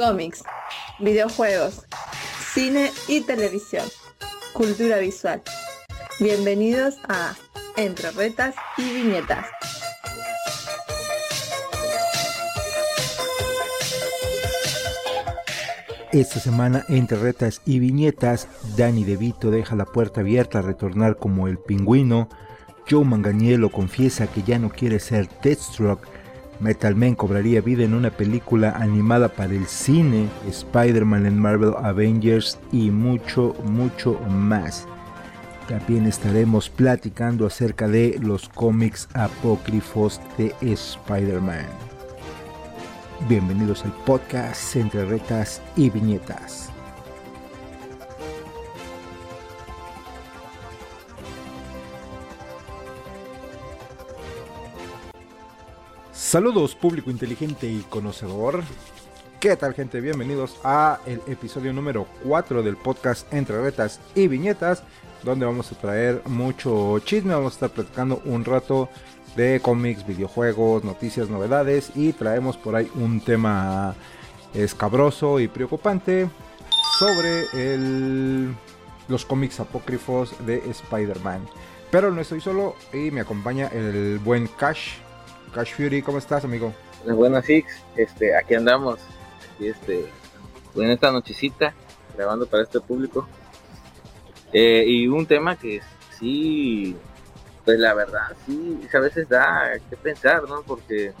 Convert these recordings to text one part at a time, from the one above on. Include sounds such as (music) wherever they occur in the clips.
cómics, videojuegos, cine y televisión, cultura visual. Bienvenidos a Entre Retas y Viñetas. Esta semana, entre retas y viñetas, Danny DeVito deja la puerta abierta a retornar como el pingüino. Joe Manganiello confiesa que ya no quiere ser Deathstroke. Metal Man cobraría vida en una película animada para el cine, Spider-Man en Marvel Avengers y mucho, mucho más. También estaremos platicando acerca de los cómics apócrifos de Spider-Man. Bienvenidos al podcast Entre Retas y Viñetas. Saludos público inteligente y conocedor. ¿Qué tal gente? Bienvenidos a el episodio número 4 del podcast Entre Retas y Viñetas, donde vamos a traer mucho chisme, vamos a estar platicando un rato de cómics, videojuegos, noticias, novedades y traemos por ahí un tema escabroso y preocupante sobre el, los cómics apócrifos de Spider-Man. Pero no estoy solo y me acompaña el buen Cash. Cash Fury, ¿cómo estás, amigo? Buenas, Six. Este, aquí andamos. Aquí, este, en esta nochecita, grabando para este público. Eh, y un tema que sí pues la verdad, sí, a veces da que pensar, ¿no? Porque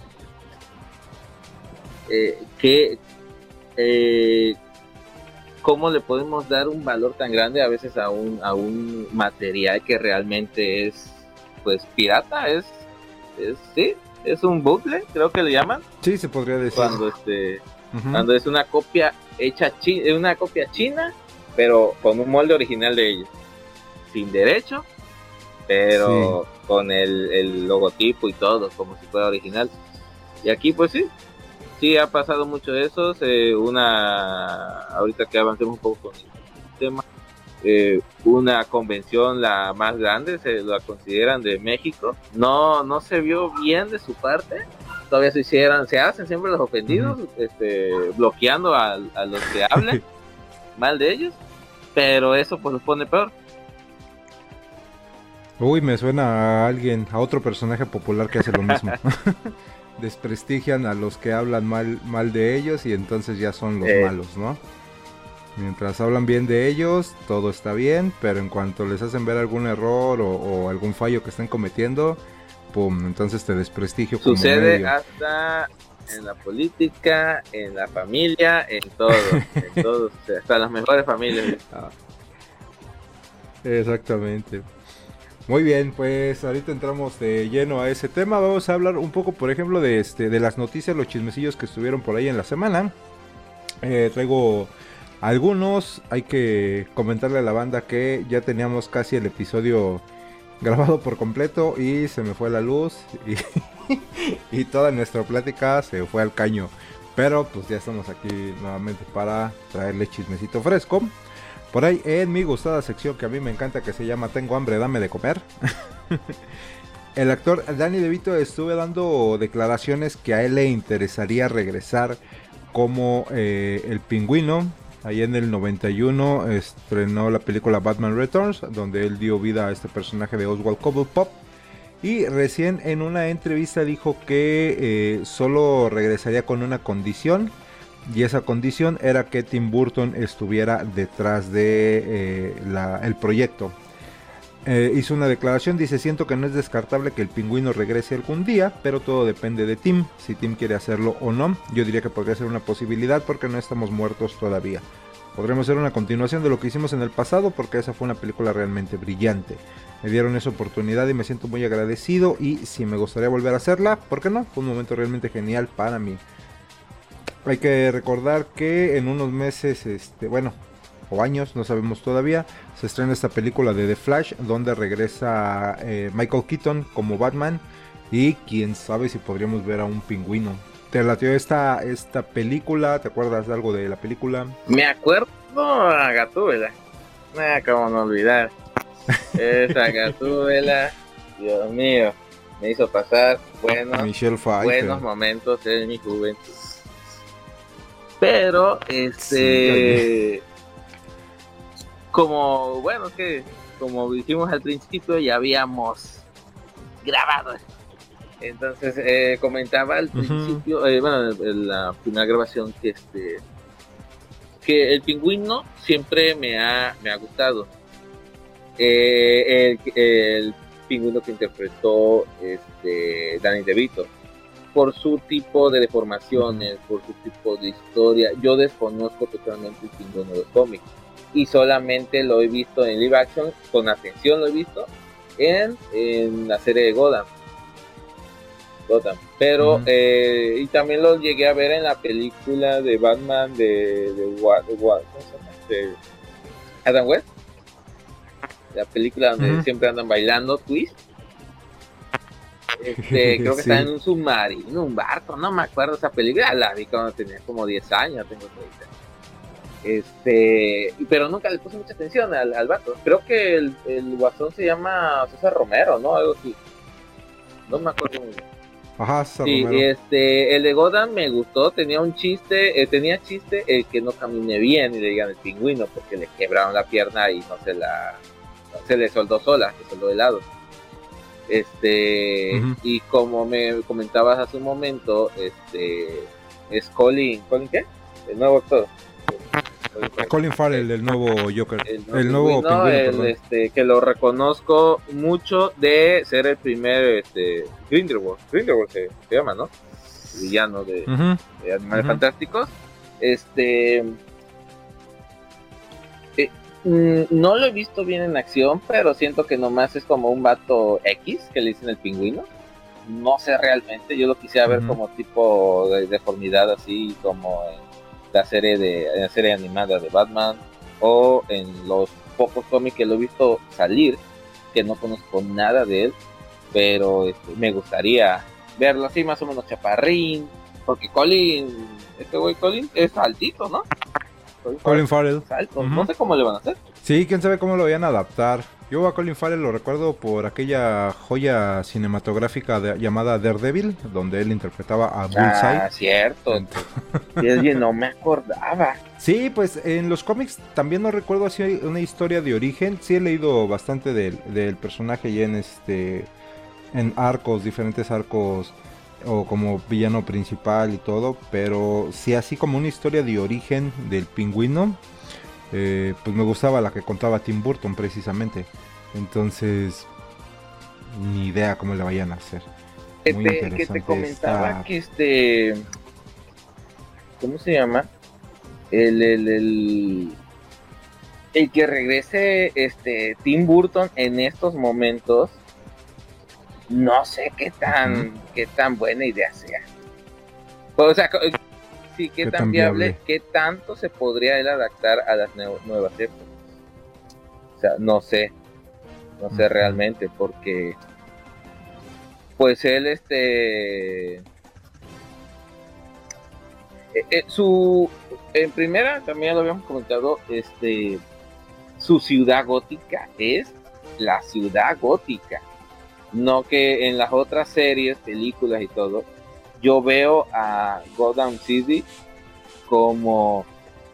eh, que eh, cómo le podemos dar un valor tan grande a veces a un, a un material que realmente es pues pirata, es, es sí, es un bucle, creo que le llaman. Sí, se podría decir. Cuando este cuando es una copia hecha chi una copia china, pero con un molde original de ellos. Sin derecho pero con el, logotipo y todo, como si fuera original. Y aquí pues sí, sí ha pasado mucho eso, una, ahorita que avancemos un poco con el tema, eh, una convención la más grande, se la consideran de México, no, no se vio bien de su parte, todavía se hicieran, se hacen siempre los ofendidos, este, bloqueando a, a los que hablan (laughs) mal de ellos, pero eso pues los pone peor Uy, me suena a alguien, a otro personaje popular que hace lo mismo. (laughs) (laughs) Desprestigian a los que hablan mal, mal de ellos y entonces ya son los eh. malos, ¿no? Mientras hablan bien de ellos, todo está bien, pero en cuanto les hacen ver algún error o, algún fallo que están cometiendo, pum, entonces te desprestigio. Sucede hasta en la política, en la familia, en todo, en (laughs) todos, hasta las mejores familias. Ah. Exactamente. Muy bien, pues ahorita entramos de lleno a ese tema. Vamos a hablar un poco, por ejemplo, de este, de las noticias, los chismecillos que estuvieron por ahí en la semana. Eh, traigo algunos. Hay que comentarle a la banda que ya teníamos casi el episodio grabado por completo y se me fue la luz (laughs) y, toda nuestra plática se fue al caño. Pero pues ya estamos aquí nuevamente para traerle chismecito fresco. Por ahí en mi gustada sección que a mí me encanta que se llama Tengo hambre, dame de comer. (laughs) el actor Danny DeVito estuve dando declaraciones que a él le interesaría regresar como eh, el pingüino. Ahí en el 91 estrenó la película Batman Returns, donde él dio vida a este personaje de Oswald Cobblepot. Y recién en una entrevista dijo que eh, solo regresaría con una condición y esa condición era que Tim Burton estuviera detrás de eh, proyecto. Eh, hizo una declaración, dice, siento que no es descartable que el pingüino regrese algún día, pero todo depende de Tim, si Tim quiere hacerlo o no. Yo diría que podría ser una posibilidad porque no estamos muertos todavía. Podremos hacer una continuación de lo que hicimos en el pasado porque esa fue una película realmente brillante. Me dieron esa oportunidad y me siento muy agradecido y si me gustaría volver a hacerla, ¿por qué no? Fue un momento realmente genial para mí. Hay que recordar que en unos meses, este, bueno, o años, no sabemos todavía, se estrena esta película de The Flash, donde regresa eh, Michael Keaton como Batman y quién sabe si podríamos ver a un pingüino. ¿Te latió esta, esta película? ¿Te acuerdas de algo de la película? Me acuerdo a Gatúbela. Ah, cómo no olvidar. Esa Gatúbela, (laughs) Dios mío, me hizo pasar buenos, buenos momentos en mi juventud. Pero, este, como, bueno, que como dijimos al principio, ya habíamos grabado. Entonces, eh, comentaba al principio, eh, bueno, en la primera grabación, que este que el pingüino siempre me ha, me ha gustado. Eh, el, el, pingüino que interpretó este, Danny DeVito por su tipo de deformaciones, por su tipo de historia. Yo desconozco totalmente el pingüino de cómics y solamente lo he visto en live action, con atención lo he visto en, en la serie de Gotham. Gotham. Pero, eh, y también lo llegué a ver en la película de Batman de, de, de Adam West. La película donde siempre andan bailando twist. (laughs) Este, creo que está en un submarino, un barco, no me acuerdo esa película, la vi cuando tenía como 10 años, tengo 30 este, pero nunca le puse mucha atención al, al vato. Creo que el, el, guasón se llama César Romero, ¿no? Algo así. No me acuerdo muy bien. Ajá, César sí, este, el de Godan me gustó, tenía un chiste, eh, tenía chiste el que no camine bien y le digan el pingüino porque le quebraron la pierna y no se la, se le soldó sola, se soldó de lado. Este, y como me comentabas hace un momento, este, es Colin, ¿Colin qué? El nuevo actor. Colin Farrell, el nuevo Joker. El nuevo, pingüino, este, que lo reconozco mucho de ser el primer este, Grindelwald. Grindelwald se, llama, ¿no? villano de, Animales Fantásticos. Este. Eh, mm, no lo he visto bien en acción, pero siento que nomás es como un vato X que le dicen el pingüino. No sé realmente, yo lo quisiera ver como tipo de deformidad así, como en la serie de la serie animada de Batman o en los pocos cómics que lo he visto salir que no conozco nada de él pero este, me gustaría verlo así más o menos chaparrín porque Colin este güey Colin es altito no Colin Farrell, no sé cómo le van a hacer. Sí quién sabe cómo lo vayan a adaptar yo a Colin Farrell lo recuerdo por aquella joya cinematográfica llamada Daredevil, donde él interpretaba a Bullseye. Ah, cierto. y no me acordaba. (laughs) Sí, pues en los cómics también no recuerdo así una historia de origen. Sí he leído bastante del, del personaje y en este en arcos, diferentes arcos o como villano principal y todo, pero sí así como una historia de origen del pingüino eh, pues me gustaba la que contaba Tim Burton precisamente. Entonces, ni idea cómo le vayan a hacer. Muy te, que te comentaba que este, ¿cómo se llama? El, el, el, el que regrese este Tim Burton en estos momentos, no sé qué tan, qué tan buena idea sea. O sea, sí, qué, tan, viable, qué tanto se podría él adaptar a las nuevas épocas. O sea, no sé, no sé realmente, porque pues él este eh, eh, su en primera también lo habíamos comentado este su ciudad gótica es la ciudad gótica. No que en las otras series películas y todo yo veo a Gotham City como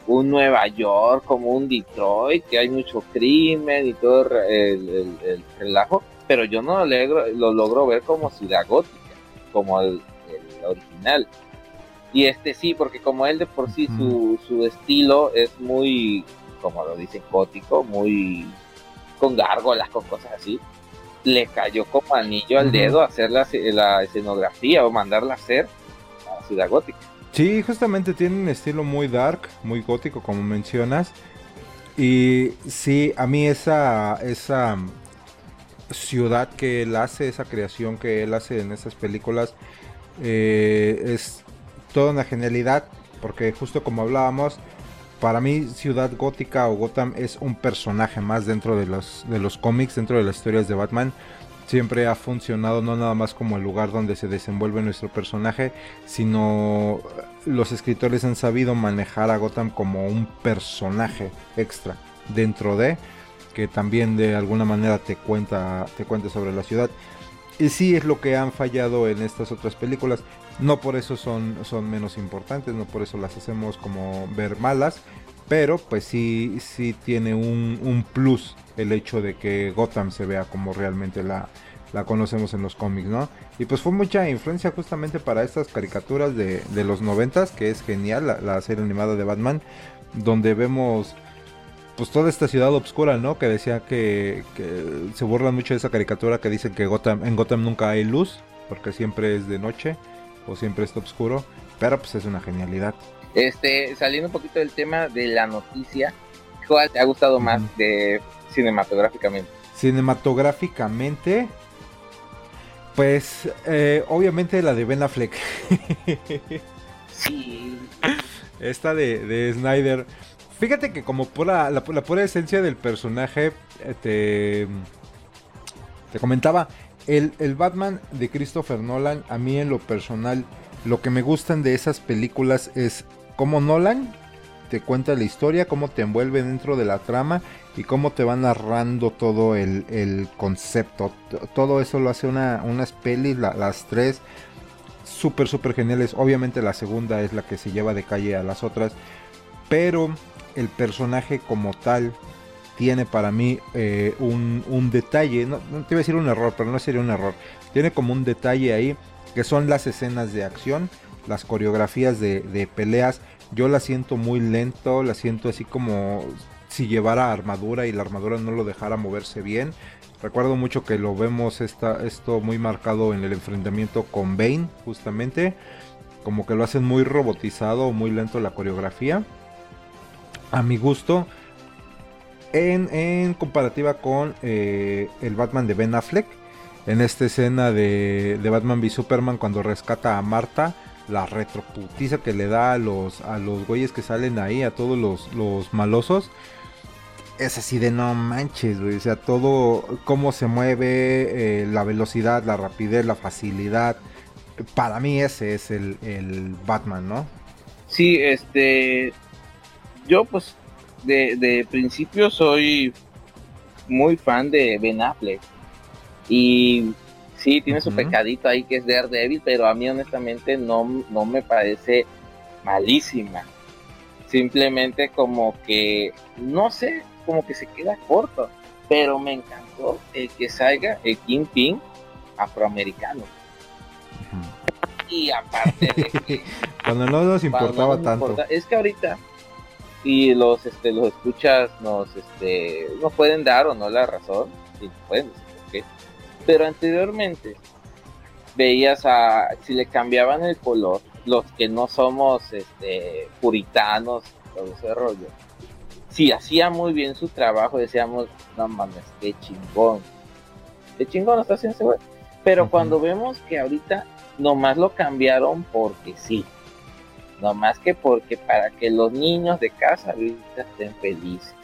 un Nueva York, como un Detroit, que hay mucho crimen y todo el, relajo, pero yo no lo lo logro ver como ciudad gótica, como el, original. Y este sí, porque como él de por sí, su, su estilo es muy, como lo dicen, gótico, muy con gárgolas, con cosas así le cayó como anillo al dedo hacer la, la, escenografía o mandarla a hacer a Ciudad Gótica. Sí, justamente tiene un estilo muy dark, muy gótico, como mencionas. Y sí, a mí esa, esa ciudad que él hace, esa creación que él hace en esas películas, eh, es toda una genialidad, porque justo como hablábamos, para mí Ciudad Gótica o Gotham es un personaje más dentro de los, de los cómics, dentro de las historias de Batman. Siempre ha funcionado no nada más como el lugar donde se desenvuelve nuestro personaje, sino los escritores han sabido manejar a Gotham como un personaje extra dentro de que también de alguna manera te cuenta te cuenta sobre la ciudad. Y sí es lo que han fallado en estas otras películas. No por eso son, son menos importantes, no por eso las hacemos como ver malas, pero pues sí, sí tiene un, un plus el hecho de que Gotham se vea como realmente la, la conocemos en los cómics, ¿no? Y pues fue mucha influencia justamente para estas caricaturas de, de los noventas, que es genial, la, serie animada de Batman, donde vemos pues toda esta ciudad oscura, ¿no? Que decía que, que, se burlan mucho de esa caricatura que dicen que Gotham, en Gotham nunca hay luz, porque siempre es de noche o siempre está oscuro, pero pues es una genialidad. Este, saliendo un poquito del tema de la noticia, ¿cuál te ha gustado más de cinematográficamente? Cinematográficamente, pues eh, obviamente la de Ben Affleck. sí. Esta de, Snyder. Fíjate que como pura, la, pura esencia del personaje, eh, te, te comentaba, el, el, Batman de Christopher Nolan, a mí en lo personal, lo que me gustan de esas películas es cómo Nolan te cuenta la historia, cómo te envuelve dentro de la trama y cómo te va narrando todo el, concepto. Todo eso lo hace una, unas pelis, las tres, súper, súper geniales. Obviamente la segunda es la que se lleva de calle a las otras, pero el personaje como tal tiene para mí eh, un, detalle, no, te iba a decir un error, pero no sería un error. Tiene como un detalle ahí que son las escenas de acción, las coreografías de, de peleas yo la siento muy lento, la siento así como si llevara armadura y la armadura no lo dejara moverse bien. Recuerdo mucho que lo vemos esta, esto muy marcado en el enfrentamiento con Bane, justamente. Como que lo hacen muy robotizado, muy lento la coreografía. A mi gusto. En, comparativa con eh, el Batman de Ben Affleck. En esta escena de, de Batman v Superman cuando rescata a Marta la retroputiza que le da a los, a los güeyes que salen ahí, a todos los, los malosos. Es así de no manches, güey. O sea, todo, cómo se mueve, eh, la velocidad, la rapidez, la facilidad. Para mí ese es el, el Batman, ¿no? Sí, este. Yo, pues, de, de principio soy muy fan de Ben Affleck. Y sí, tiene su pecadito ahí que es Daredevil, pero a mí honestamente no, no me parece malísima. Simplemente como que, no sé, como que se queda corto. Pero me encantó el que salga el Kingpin afroamericano. Y aparte de que... (laughs) cuando no nos importaba tanto. es que ahorita y los este los escuchas nos este nos pueden dar o no la razón y pueden pero anteriormente veías a, si le cambiaban el color, los que no somos este, puritanos, todo ese rollo, si hacía muy bien su trabajo, decíamos, no mames, qué chingón. Qué chingón está haciendo ese güey. Pero cuando vemos que ahorita nomás lo cambiaron porque sí. Nomás que porque para que los niños de casa ahorita estén felices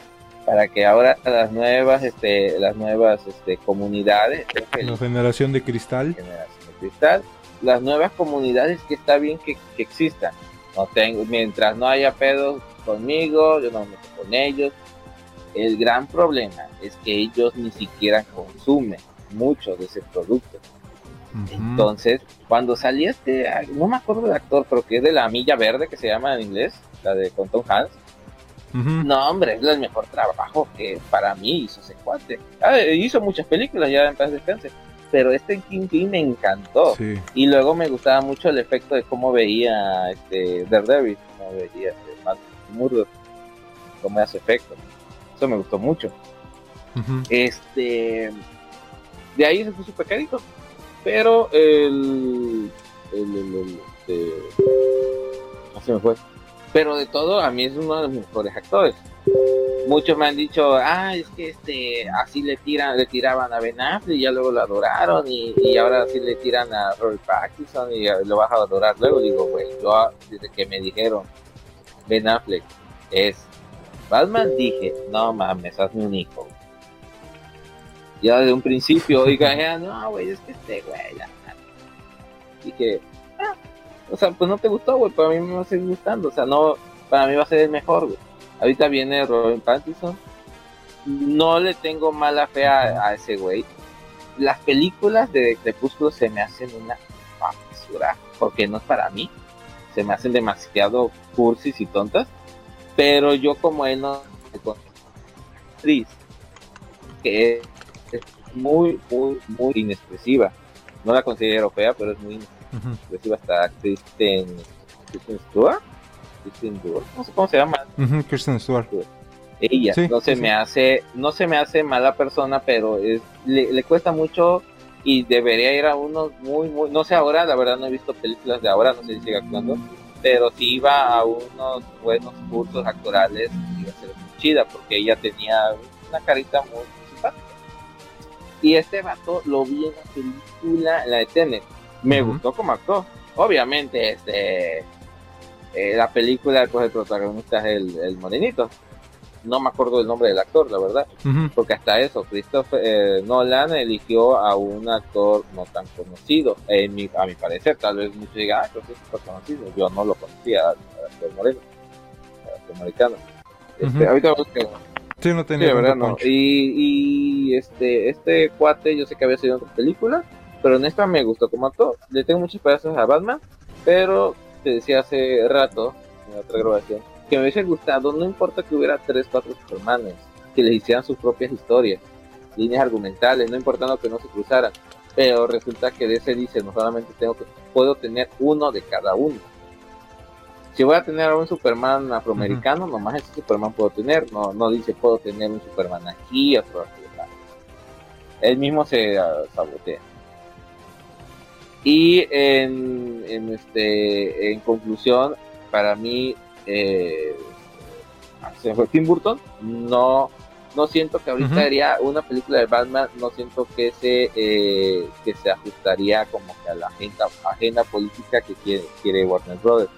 para que ahora las nuevas este las nuevas este comunidades la generación de cristal. Generación de cristal las nuevas comunidades que está bien que, existan. No tengo mientras no haya pedos conmigo yo no me meto con ellos. El gran problema es que ellos ni siquiera consumen mucho de ese producto entonces cuando salía este no me acuerdo del actor pero que es de la milla verde que se llama en inglés la de con Tom Hanks no, hombre, es el mejor trabajo que para mí hizo ese cuate. Ah, hizo muchas películas ya en paz descanse, pero este Kingpin me encantó. Y luego me gustaba mucho el efecto de cómo veía este Daredevil, cómo veía este Matt Murdock, cómo hace efecto. Eso me gustó mucho. Este, de ahí se fue su pecadito, pero el, el, el, el este, me fue pero de todo, a mí es uno de los mejores actores. Muchos me han dicho, ah, es que este, así le tiran, le tiraban a Ben Affleck y ya luego lo adoraron y, ahora así le tiran a Robert Pattinson y lo vas a adorar luego. Digo, güey, yo desde que me dijeron Ben Affleck es Batman dije, no mames, hazme un hijo. Ya desde un principio, oiga, no, güey, es que este güey, dije, ah, o sea, pues no te gustó, güey, pero a mí me va a seguir gustando. O sea, no, para mí va a ser el mejor, güey. Ahorita viene Robin Pattinson. No le tengo mala fe a, ese güey. Las películas de Crepúsculo se me hacen una basura porque no es para mí. Se me hacen demasiado cursis y tontas. Pero yo como él no actriz que muy, muy, muy inexpresiva. No la considero fea, pero es muy inexpresiva. Hasta Kristen, Kristen Stewart. Kristen Stewart, no sé cómo se llama. Kristen Stewart. Ella no se me hace, no se me hace mala persona, pero es, le, le cuesta mucho y debería ir a unos muy, muy, no sé ahora, la verdad no he visto películas de ahora, no sé si sigue actuando, pero si iba a unos buenos cursos actorales, iba a ser muy chida, porque ella tenía una carita muy. Y este vato lo vi en la película, la de Tenet, me gustó como actuó. Obviamente, este, eh, la película, pues el protagonista es el, el morenito, no me acuerdo el nombre del actor, la verdad, porque hasta eso, Christopher eh, Nolan eligió a un actor no tan conocido, mi, a mi parecer, tal vez muchos digan, ah, creo que es conocido, yo no lo conocía, al actor moreno, al actor americano. Este, Ahorita Sí, no tenía verdad, no. Y, y, este, este cuate, yo sé que había sido en otra película, pero en esta me gustó como actor. Le tengo muchos pedazos a Batman, pero te decía hace rato, en otra grabación, que me hubiese gustado, no importa que hubiera tres, cuatro Supermanes, que les hicieran sus propias historias, líneas argumentales, no importando que no se cruzaran, pero resulta que de ese dice, no solamente tengo que, puedo tener uno de cada uno. Si voy a tener a un Superman afroamericano, nomás ese Superman puedo tener, no, no dice puedo tener un Superman aquí, otro aquí. Él mismo se uh, sabotea. Y en, en, este, en conclusión, para mí eh, se fue Tim Burton, no, no siento que ahorita haría una película de Batman, no siento que se, eh, que se ajustaría como que a la agenda, agenda política que quiere, quiere Warner Brothers.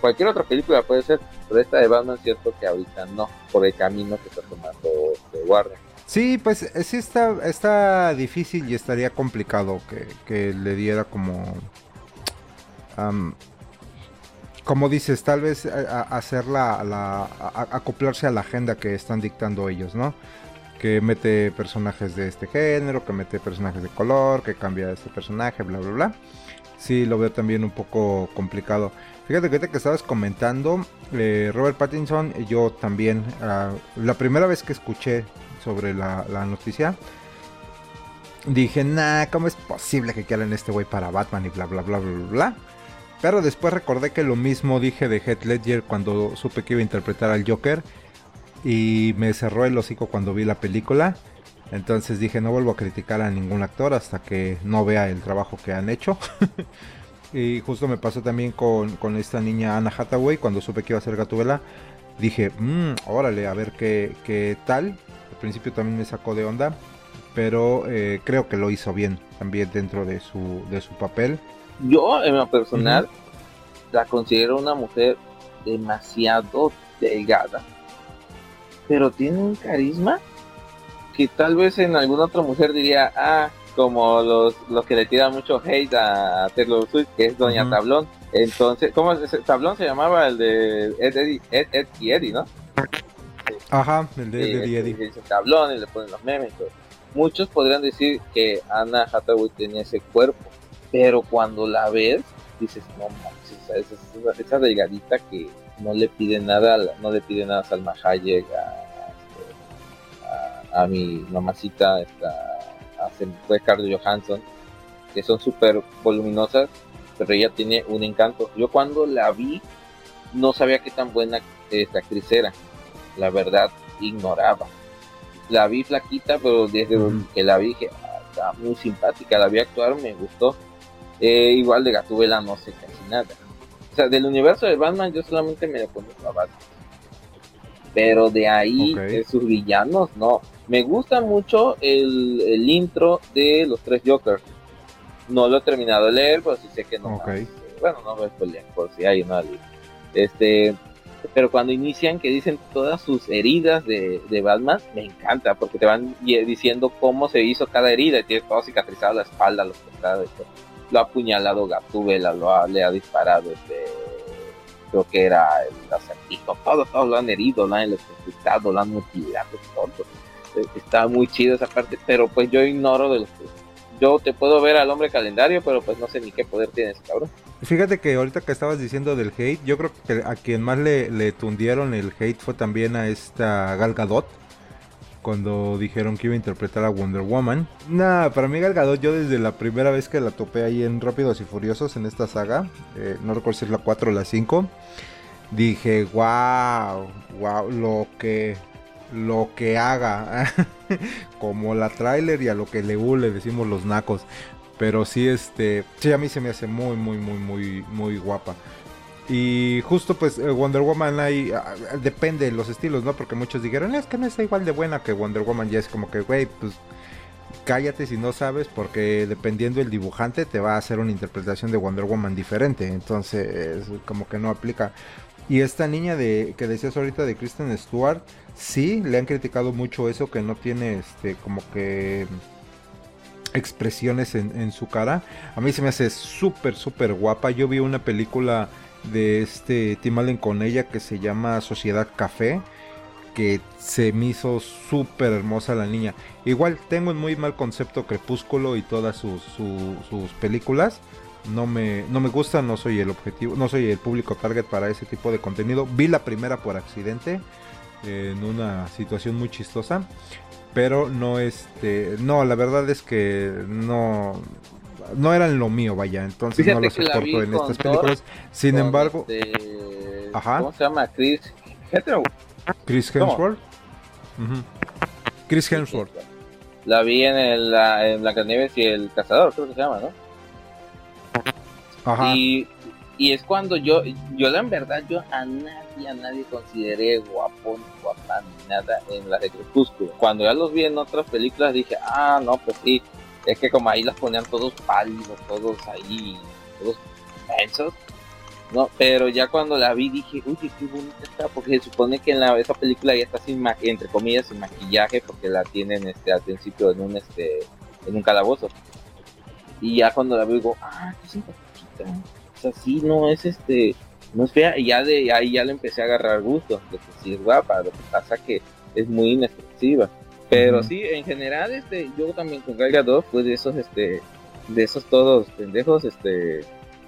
Cualquier otra película puede ser, pero esta de Batman siento que ahorita no, por el camino que está tomando de Warner. Sí, pues eh, sí está, está difícil y estaría complicado que, que le diera como como dices, tal vez eh, hacer la, acoplarse a la agenda que están dictando ellos, ¿no? Que mete personajes de este género, que mete personajes de color, que cambia este personaje, bla, bla, bla. Sí, lo veo también un poco complicado. Fíjate que estabas comentando, eh, Robert Pattinson, yo también, ah, la primera vez que escuché sobre la, noticia, dije, nah, ¿cómo es posible que quieran este güey para Batman y bla, bla, bla, bla, bla? Pero después recordé que lo mismo dije de Heath Ledger cuando supe que iba a interpretar al Joker. Y me cerró el hocico cuando vi la película. Entonces dije, no vuelvo a criticar a ningún actor hasta que no vea el trabajo que han hecho. (laughs) y justo me pasó también con, esta niña Anna Hathaway cuando supe que iba a ser Gatubela. Dije, mmm, órale, a ver qué, qué tal. Al principio también me sacó de onda. Pero eh, creo que lo hizo bien también dentro de su, de su papel yo en lo personal la considero una mujer demasiado delgada, pero tiene un carisma que tal vez en alguna otra mujer diría, ah, como los, los que le tiran mucho hate a Taylor Swift, que es Doña Tablón. Entonces, ¿cómo es tablón se llamaba? El de Ed, Ed, y Eddie, ¿no? Ajá, el de Ed y Eddie. Dice tablón y le ponen los memes. Muchos podrían decir que Anna Hathaway tenía ese cuerpo, pero cuando la ves, dices, no manches, esa, esa, delgadita que no le pide nada, no le pide nada a Salma Hayek, a, mi mamacita, a, fue Carlos Johansson, que son súper voluminosas, pero ella tiene un encanto. Yo cuando la vi, no sabía qué tan buena esta actriz era, la verdad, ignoraba. La vi flaquita, pero desde que la vi dije, ah, está muy simpática, la vi actuar, me gustó eh, igual de Gatubela no sé casi nada. O sea, del universo de Batman yo solamente me le conozco a Batman. Pero de ahí, de sus villanos, no. Me gusta mucho el, el, intro de los tres Jokers. No lo he terminado de leer, pero sí sé que no. bueno, no spoiler, por si hay una Este, pero cuando inician que dicen todas sus heridas de, de, Batman, me encanta porque te van diciendo cómo se hizo cada herida y tiene todo cicatrizado la espalda, los costados lo ha apuñalado Gatúbela, lo ha, le ha disparado este creo que era el acertijo, todos, todos lo han herido, lo han electrocutado, lo han mutilado, todo. Está muy chido esa parte, pero pues yo ignoro de los yo te puedo ver al hombre calendario, pero pues no sé ni qué poder tiene ese cabrón. Fíjate que ahorita que estabas diciendo del hate, yo creo que a quien más le, le tundieron el hate fue también a esta Gal Gadot. Cuando dijeron que iba a interpretar a Wonder Woman. Nada, para mí Gal Gadot, yo desde la primera vez que la topé ahí en Rápidos y Furiosos en esta saga, eh, no recuerdo si es la 4 o la 5, dije, wow, wow, lo que, lo que haga. (laughs) Como la trailer y a lo que le le decimos los nacos. Pero sí, este, sí, a mí se me hace muy, muy, muy, muy, muy guapa. Y justo pues eh, Wonder Woman ahí ah, depende de los estilos, ¿no? Porque muchos dijeron, es que no está igual de buena que Wonder Woman. Ya es como que, güey, pues cállate si no sabes, porque dependiendo del dibujante te va a hacer una interpretación de Wonder Woman diferente. Entonces, como que no aplica. Y esta niña de que decías ahorita de Kristen Stewart, sí, le han criticado mucho eso, que no tiene este como que expresiones en, su cara. A mí se me hace súper, súper guapa. Yo vi una película de este Tim Allen con ella que se llama Sociedad Café. Que se me hizo súper hermosa la niña. Igual tengo un muy mal concepto Crepúsculo y todas sus, sus películas. No me, no me gusta, no soy el objetivo, no soy el público target para ese tipo de contenido. Vi la primera por accidente en una situación muy chistosa pero no este no la verdad es que no no eran lo mío vaya entonces no lo soporto en estas películas. Sin embargo este, cómo se llama Chris Chris Hemsworth. Chris Hemsworth. la vi en, el, la, en Blancanieves y el cazador creo que se llama no Ajá. y y es cuando yo, yo la en verdad, yo a nadie, a nadie consideré guapa, ni nada en la de Crepúsculo. Cuando ya los vi en otras películas dije, ah, no, pues sí, es que como ahí las ponían todos pálidos, todos ahí, todos tensos. No, pero ya cuando la vi dije, uy, qué bonita está, porque se supone que en la, esa película ya está sin entre comillas, sin maquillaje, porque la tienen este al principio en un este en un calabozo. Y ya cuando la vi digo, ah, qué simpática así no es este, no es fea, y ya de ahí ya le empecé a agarrar gusto, de que sí es guapa, lo que pasa que es muy inexpresiva. Pero sí, en general, este, yo también con Gal Gadot fue de esos, este, de esos todos pendejos, este,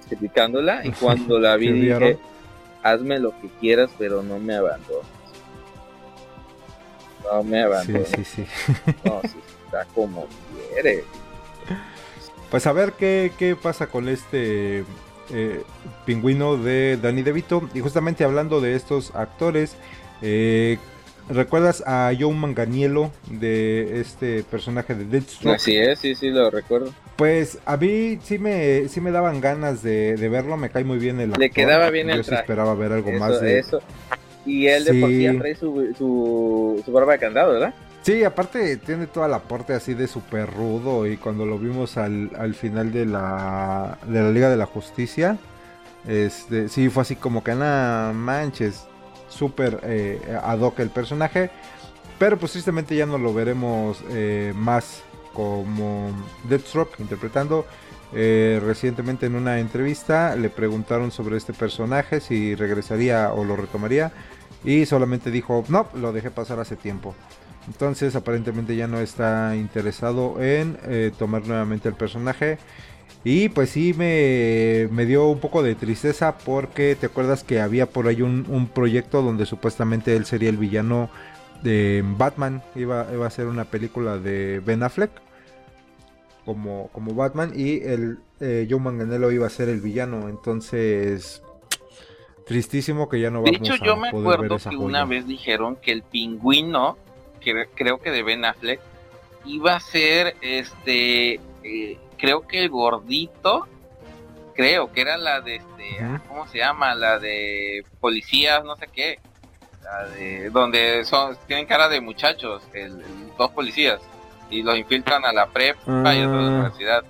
criticándola, y cuando la (laughs) vi dije, hazme lo que quieras, pero no me abandones. No me abandones. Sí, sí, sí. No, sí, está como quiere. Pues a ver qué, qué pasa con este eh, pingüino de Danny DeVito. Y justamente hablando de estos actores, eh, ¿recuerdas a Joe Manganiello de este personaje de Deathstroke? Así es, sí, sí, lo recuerdo. Pues a mí sí me, sí me daban ganas de, verlo, me cae muy bien el actor. Le quedaba bien el traje. esperaba ver algo más de... Eso. Y él de por sí trae su, su, su barba de candado, ¿verdad? Sí, aparte tiene todo el aporte así de súper rudo y cuando lo vimos al, al, final de la, de la Liga de la Justicia, este, sí fue así como que nada manches, súper eh, ad hoc el personaje, pero pues tristemente ya no lo veremos eh, más como Deathstroke interpretando. Eh, recientemente en una entrevista le preguntaron sobre este personaje si regresaría o lo retomaría y solamente dijo no, lo dejé pasar hace tiempo. Entonces aparentemente ya no está interesado en eh, tomar nuevamente el personaje. Y pues sí me, dio un poco de tristeza porque te acuerdas que había por ahí un, proyecto donde supuestamente él sería el villano de Batman. Iba, iba a ser una película de Ben Affleck como, como Batman y el eh, Joe iba a ser el villano. Entonces tristísimo que ya no vamos de hecho, yo me acuerdo que una vez dijeron que el pingüino creo que de Ben Affleck, iba a ser este, eh, creo que el gordito, creo que era la de este, ¿cómo se llama? La de policías, no sé qué, la de donde son, tienen cara de muchachos, el, dos policías y los infiltran a la prepa y a la ah. universidad.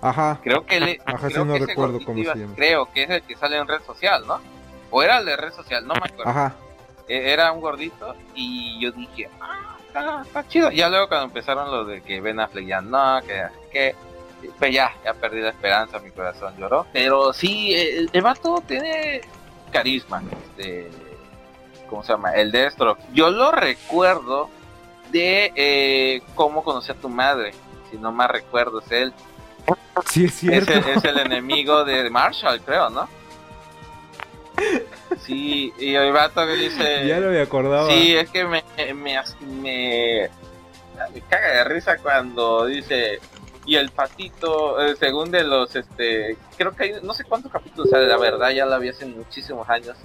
Ajá. Creo que le, creo no que recuerdo cómo se llama. Creo que es el que sale en red social, ¿no? O era el de red social, no me acuerdo. Ajá. E-, era un gordito y yo dije, ah, está, chido. Ya luego cuando empezaron lo de que Ben Affleck ya no, que, que pues ya, ya perdí la esperanza, mi corazón lloró. Pero sí, el, el vato tiene carisma, este, ¿cómo se llama? El Destro. Yo lo recuerdo de eh, cómo conocí a tu madre, si no más recuerdo es él. Sí, es cierto. Es el, enemigo de Marshall, creo, ¿no? Sí, y el vato que dice... (laughs) Ya lo había acordado. Sí, es que me, me, me, caga de risa cuando dice... Y el patito, eh, según de los, este, creo que hay, no sé cuántos capítulos sale, la verdad ya la vi hace muchísimos años,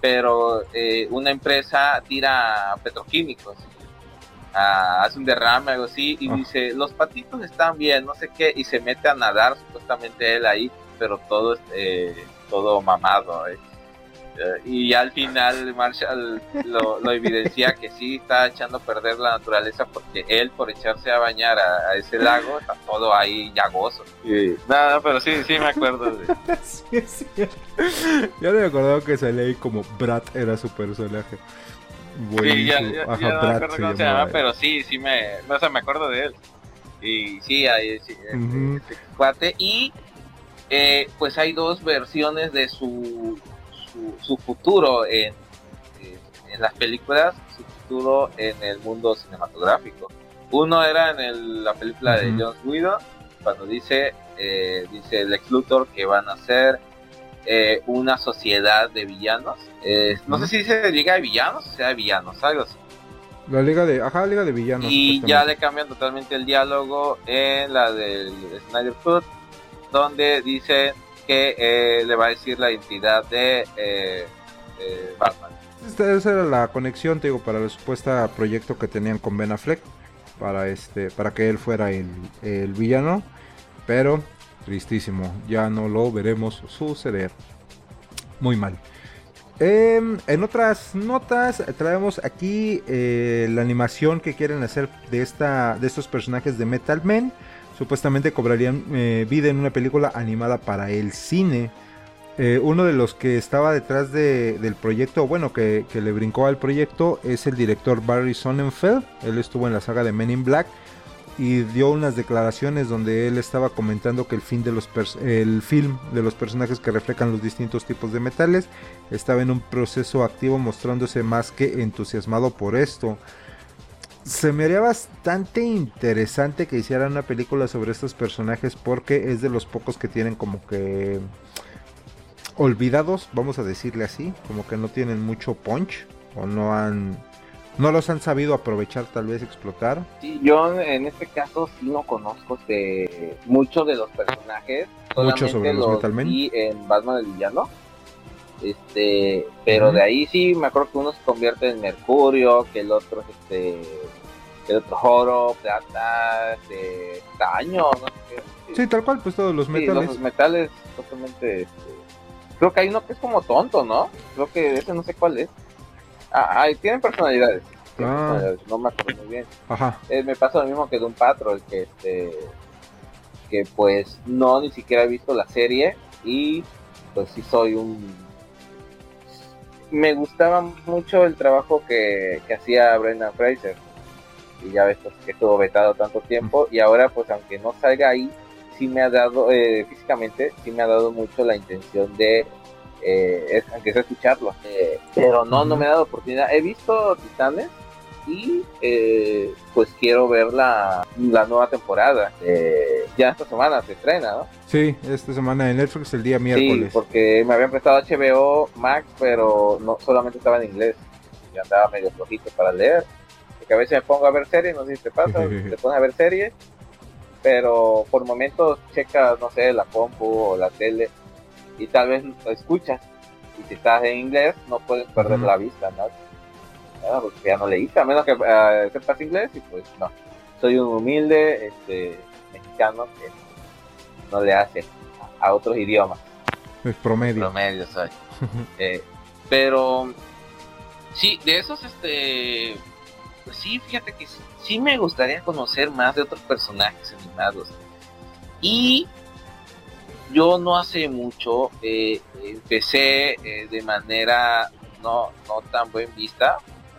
pero eh, una empresa tira petroquímicos hace un derrame, algo así, y ah. dice, los patitos están bien, no sé qué, y se mete a nadar supuestamente él ahí, pero todo, eh, todo mamado. Eh. Eh, y al final Marshall lo, evidencia que sí está echando a perder la naturaleza porque él por echarse a bañar a, ese lago está todo ahí llagoso. nada, pero sí, sí me acuerdo de... (laughs) sí, sí. Ya me acordado que ese ley como Brat era su personaje sí, ya, ya, no me acuerdo cómo se llama, pero sí, sí me, o sea, me acuerdo de él. Y sí, ahí sí, este, cuate. Y eh, pues hay dos versiones de su, su, futuro en, en, las películas, su futuro en el mundo cinematográfico. Uno era en la película de John Whedon, cuando dice, eh, dice el ex Luthor que van a ser eh, una sociedad de villanos. Eh, no sé si dice Liga de Villanos o sea de Villanos, algo así. La Liga de, ajá, Liga de Villanos. Y ya le cambian totalmente el diálogo en la del Snyder Foot, donde dice eh, le va a decir la identidad de Batman. esa era la conexión, te digo, para el supuesto proyecto que tenían con Ben Affleck, para este, para que él fuera el, el villano, pero Tristísimo, ya no lo veremos suceder. Muy mal. Em, en otras notas traemos aquí eh, la animación que quieren hacer de, esta, de estos personajes de Metal Men. Supuestamente cobrarían eh, vida en una película animada para el cine. Eh, uno de los que estaba detrás del proyecto, bueno, que, le brincó al proyecto, es el director Barry Sonnenfeld. Él estuvo en la saga de Men in Black y dio unas declaraciones donde él estaba comentando que el, fin de los el film de los personajes que reflejan los distintos tipos de metales estaba en un proceso activo mostrándose más que entusiasmado por esto. Se me haría bastante interesante que hicieran una película sobre estos personajes porque es de los pocos que tienen como que olvidados, vamos a decirle así, como que no tienen mucho punch o no han no los han sabido aprovechar, tal vez explotar. Sí, yo en este caso sí no conozco de muchos de los personajes. Muchos sobre los, Metal Men. Y en Batman el villano. Este, pero de ahí sí me acuerdo que uno se convierte en Mercurio, que el otro es este, el otro Joro, Plata, este, Daño, no sé Sí, tal cual, pues todos los metales. Los metales totalmente. Este, creo que hay uno que es como tonto, ¿no? Creo que ese no sé cuál es. Ah, tienen personalidades. Ah. No me acuerdo muy bien. Ajá. Eh, me pasa lo mismo que de un patrón, que este que pues no ni siquiera he visto la serie y pues sí soy un me gustaba mucho el trabajo que, hacía Brendan Fraser y ya ves pues, que estuvo vetado tanto tiempo y ahora pues aunque no salga ahí sí me ha dado eh, físicamente sí me ha dado mucho la intención de eh, es, aunque escucharlo. Eh, pero no, no me ha dado oportunidad. He visto Titanes y eh, pues quiero ver la, la nueva temporada. Eh, ya esta semana se estrena, ¿no? Sí, esta semana en Netflix el día miércoles. Sí, porque me habían prestado HBO Max, pero no solamente estaba en inglés. Y andaba medio flojito para leer. Porque a veces me pongo a ver series, no sé si te pasa, (laughs) te pones a ver series, pero por momentos checa, no sé, la compu o la tele y tal vez lo escuchas. Y si estás en inglés, no puedes perder la vista, ¿no? Porque ya no leíste, a menos que uh, sepas inglés, y pues no. Soy un humilde este, mexicano que no le hace a, otros idiomas. Es promedio. Promedio soy. (laughs) eh, pero sí, de esos, este, pues sí, fíjate que sí me gustaría conocer más de otros personajes animados. Y yo no hace mucho eh, empecé eh, de manera no, no tan buen vista,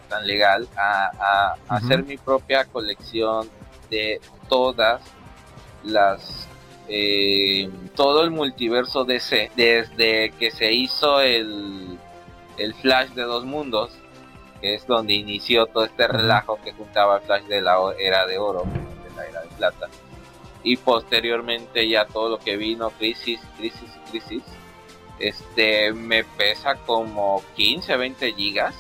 tan legal, a, hacer mi propia colección de todas las eh, todo el multiverso DC desde que se hizo el, el Flash de dos mundos que es donde inició todo este relajo que juntaba el Flash de la era de oro de la era de plata y posteriormente ya todo lo que vino, crisis, crisis, crisis, este me pesa como 15, 20 gigas.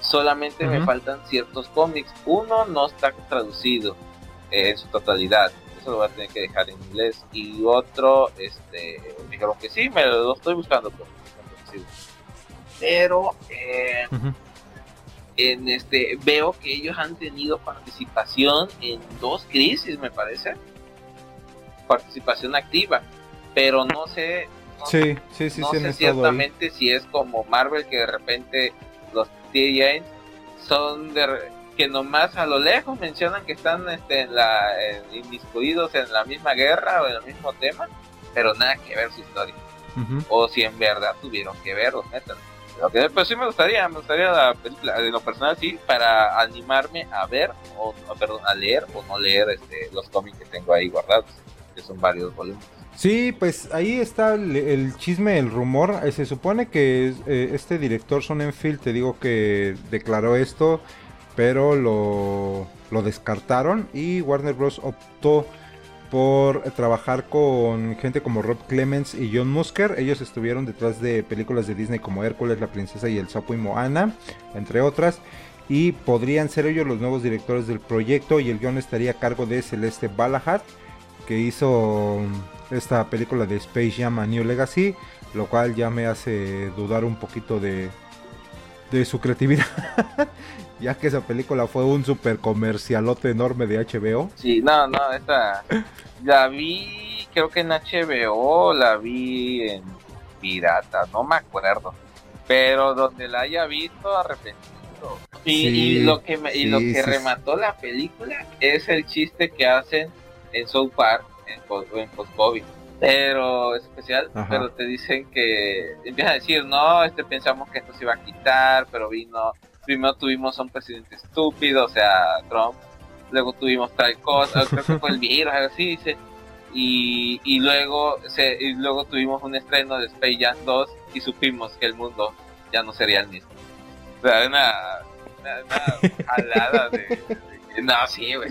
Solamente me faltan ciertos cómics. Uno no está traducido en su totalidad. Eso lo voy a tener que dejar en inglés. Y otro, este, dijeron que sí, me lo estoy buscando. Pero, eh, en este veo que ellos han tenido participación en dos crisis me parece. Participación activa pero no sé no, sí, sí, sí, no sé ciertamente si es como Marvel que de repente los TJ son de que nomás a lo lejos mencionan que están este, en la, inmiscuidos en la misma guerra o en el mismo tema pero nada que ver su historia. O si en verdad tuvieron que ver los metan pues sí me gustaría, me gustaría la película, de lo personal sí, para animarme a ver, o perdón, a leer o no leer este, los cómics que tengo ahí guardados, que son varios volúmenes. Sí, pues ahí está el, chisme, el rumor. Eh, se supone que eh, este director Sonnenfeld, te digo que declaró esto, pero lo, lo descartaron y Warner Bros. optó por trabajar con gente como Rob Clemens y John Musker. Ellos estuvieron detrás de películas de Disney como Hércules, La Princesa y el Sapo y Moana, entre otras. Y podrían ser ellos los nuevos directores del proyecto y el guion estaría a cargo de Celeste Balahat, que hizo esta película de Space Jam a New Legacy, lo cual ya me hace dudar un poquito de, de su creatividad. (laughs) ya que esa película fue un super comercialote enorme de HBO. Sí, no, no, esta la vi, creo que en HBO, la vi en Pirata, no me acuerdo, pero donde la haya visto arrepentido. Y, lo que y lo que remató la película es el chiste que hacen en South Park en, en post-COVID pero especial, pero te dicen que empieza a decir, no, este pensamos que esto se iba a quitar, pero vino primero tuvimos a un presidente estúpido, o sea, Trump, luego tuvimos tal cosa, creo que fue el virus, así dice, y, y luego se, y luego tuvimos un estreno de Space Jam 2 y supimos que el mundo ya no sería el mismo. O sea, una, una, de, No, sí, güey,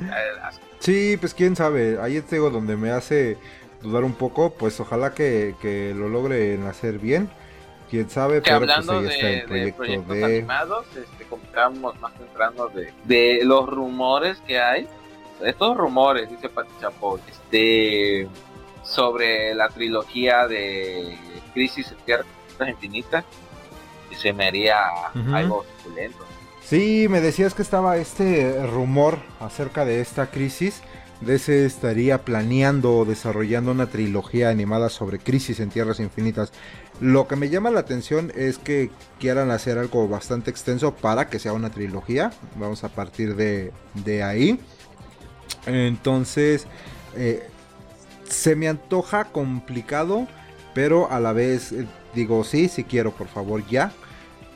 Sí, pues quién sabe, ahí es donde me hace dudar un poco, pues ojalá que, que lo logren hacer bien quién sabe, que pero pues, hablando pues de, proyectos animados, este, estamos más centrando de, de los rumores que hay, estos rumores, dice Pati Chapo, este, sobre la trilogía de Crisis en Tierras Infinitas, y se me haría algo suculento. Sí, me decías que estaba este rumor acerca de esta crisis. DC estaría planeando o desarrollando una trilogía animada sobre Crisis en Tierras Infinitas. Lo que me llama la atención es que quieran hacer algo bastante extenso para que sea una trilogía. Vamos a partir de, ahí. Entonces, eh, se me antoja complicado, pero a la vez eh, digo, sí, sí quiero, por favor, ya.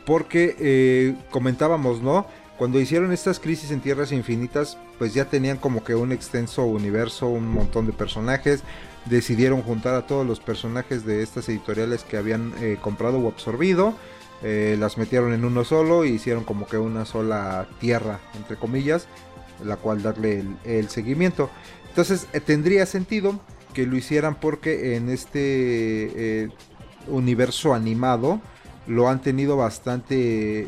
Porque eh, comentábamos, ¿no? Cuando hicieron estas crisis en tierras infinitas, pues ya tenían como que un extenso universo, un montón de personajes decidieron juntar a todos los personajes de estas editoriales que habían eh, comprado o absorbido. Eh, las metieron en uno solo y hicieron como que una sola tierra, entre comillas, la cual darle el, seguimiento. Entonces eh, tendría sentido que lo hicieran porque en este universo animado lo han tenido bastante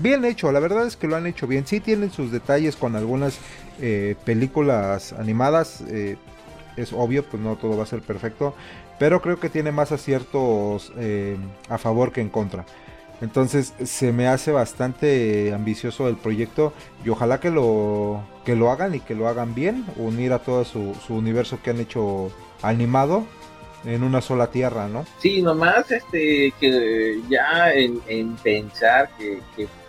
bien hecho. La verdad es que lo han hecho bien. Sí tienen sus detalles con algunas películas animadas es obvio, pues no todo va a ser perfecto, pero creo que tiene más aciertos eh, a favor que en contra. Entonces se me hace bastante ambicioso el proyecto y ojalá que lo, que lo hagan y que lo hagan bien, unir a todo su, universo que han hecho animado en una sola tierra, ¿no? Sí, nomás este que ya en, pensar que,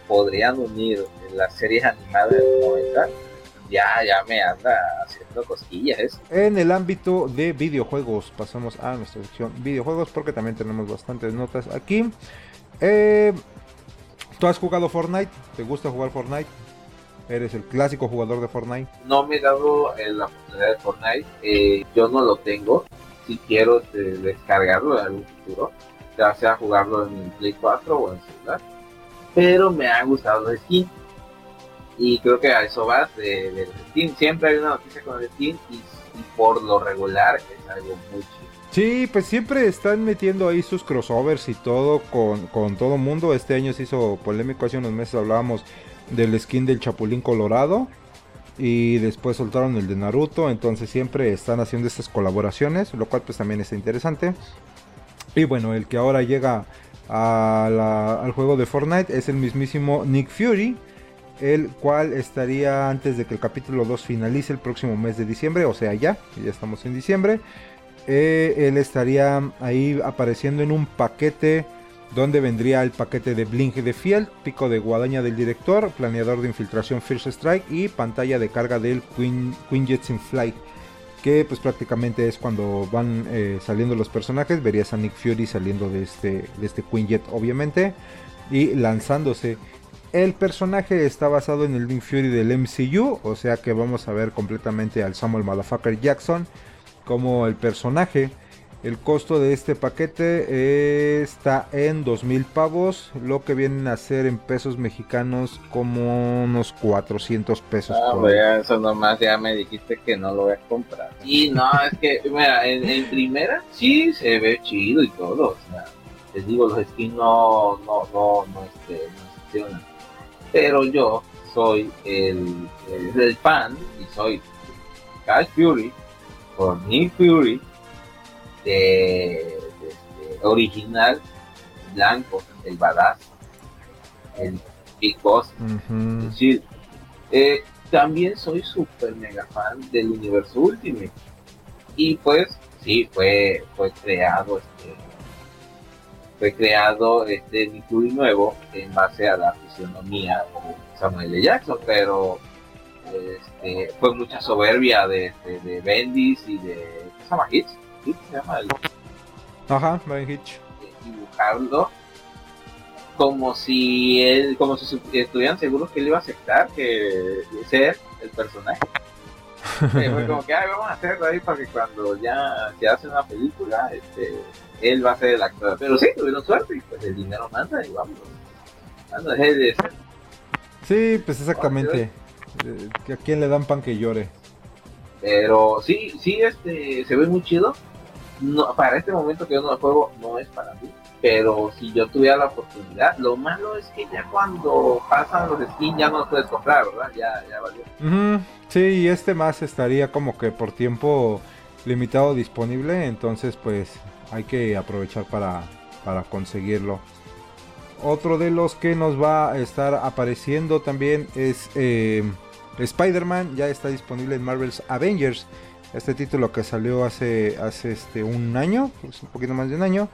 podrían unir las series animadas de 90 ya, ya me anda haciendo cosquillas En el ámbito de videojuegos, pasamos a nuestra sección videojuegos porque también tenemos bastantes notas aquí. Eh, ¿Tú has jugado Fortnite? ¿Te gusta jugar Fortnite? ¿Eres el clásico jugador de Fortnite? No me he dado eh, la oportunidad de Fortnite. Eh, yo no lo tengo. Si quiero descargarlo en algún futuro, ya sea jugarlo en Play 4 o en celular. Pero me ha gustado el skin Y creo que a eso vas de, de. Siempre hay una noticia con el Steam y, por lo regular es algo muy chido. Sí, pues siempre están metiendo ahí sus crossovers y todo con, con todo mundo. Este año se hizo polémico, hace unos meses hablábamos del skin del Chapulín Colorado y después soltaron el de Naruto, entonces siempre están haciendo estas colaboraciones, lo cual pues también está interesante. Y bueno, el que ahora llega al juego de Fortnite es el mismísimo Nick Fury, el cual estaría antes de que el capítulo 2 finalice el próximo mes de diciembre, o sea ya, ya estamos en diciembre. Eh, él estaría ahí apareciendo en un paquete donde vendría el paquete de Blink de Field, pico de guadaña del director, planeador de infiltración First Strike y pantalla de carga del Queen, Jets in Flight, que pues prácticamente es cuando van eh, saliendo los personajes, verías a Nick Fury saliendo de este, de este Queen Jet obviamente y lanzándose. El personaje está basado en el Nick Fury del MCU, o sea que vamos a ver completamente al Samuel Motherfucker Jackson como el personaje. El costo de este paquete eh, está en 2000 pavos, lo que vienen a ser en pesos mexicanos como unos 400 pesos. Ah, por eso nomás ya me dijiste que no lo voy a comprar. Y no, (laughs) es que, mira, en, primera sí se ve chido y todo. O sea, les digo, los skins no, no, no, no, este, no Pero yo soy el, el, fan y soy Cash Fury por Nick Fury de, original blanco, el badass, el Big Boss, eh, también soy súper mega fan del universo Ultimate. Y pues, sí, fue, fue creado este fue creado este Nikuri nuevo en base a la fisionomía de Samuel L. Jackson, pero este, fue mucha soberbia de, de, de Bendis y de ¿qué se llama Hits? se llama el... Ajá, Brian Hitch. Dibujarlo como si él, como si estuvieran seguros que él iba a aceptar que ser el personaje. fue como que vamos a hacerlo ahí para que cuando ya se hace una película, este, él va a ser el actor. Pero sí, tuvieron suerte y pues el dinero manda y vamos. Manda, de ser. Sí, pues exactamente. Eh, ¿A quién le dan pan que llore? Pero sí, sí, este, se ve muy chido no, para este momento que yo no lo juego, no es para mí. Pero si yo tuviera la oportunidad, lo malo es que ya cuando pasan los skins ya no los puedes comprar, ¿verdad? Ya, ya valió. Sí, y este más estaría como que por tiempo limitado disponible, entonces pues hay que aprovechar para, para conseguirlo. Otro de los que nos va a estar apareciendo también es eh, Spider-Man, ya está disponible en Marvel's Avengers. Este título que salió hace, hace este, un año, pues un poquito más de un año,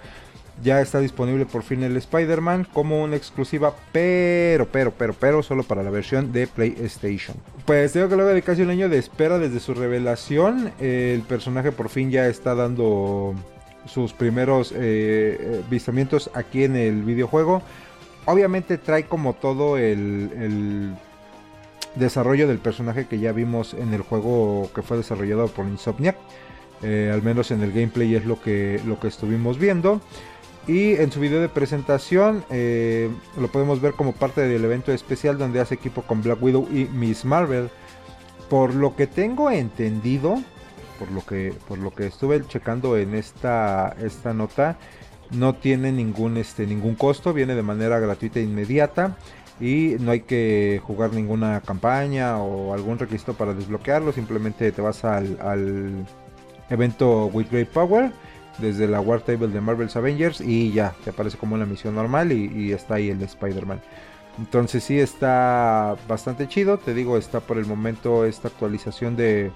ya está disponible por fin el Spider-Man como una exclusiva, pero, pero, pero, pero, solo para la versión de PlayStation. Pues digo que luego de casi un año de espera desde su revelación, el personaje por fin ya está dando sus primeros eh, eh vistamientos aquí en el videojuego. Obviamente trae como todo el desarrollo del personaje que ya vimos en el juego que fue desarrollado por Insomniac. Eh, al menos en el gameplay es lo que, lo que estuvimos viendo. Y en su video de presentación eh, lo podemos ver como parte del evento especial donde hace equipo con Black Widow y Miss Marvel. Por lo que tengo entendido, por lo que, por lo que estuve checando en esta, esta nota, no tiene ningún, este, ningún costo, viene de manera gratuita e inmediata y no hay que jugar ninguna campaña o algún requisito para desbloquearlo, simplemente te vas al, evento With Great Power desde la War Table de Marvel's Avengers y ya te aparece como una misión normal y, está ahí el Spider-Man. Entonces sí está bastante chido, te digo, está por el momento esta actualización de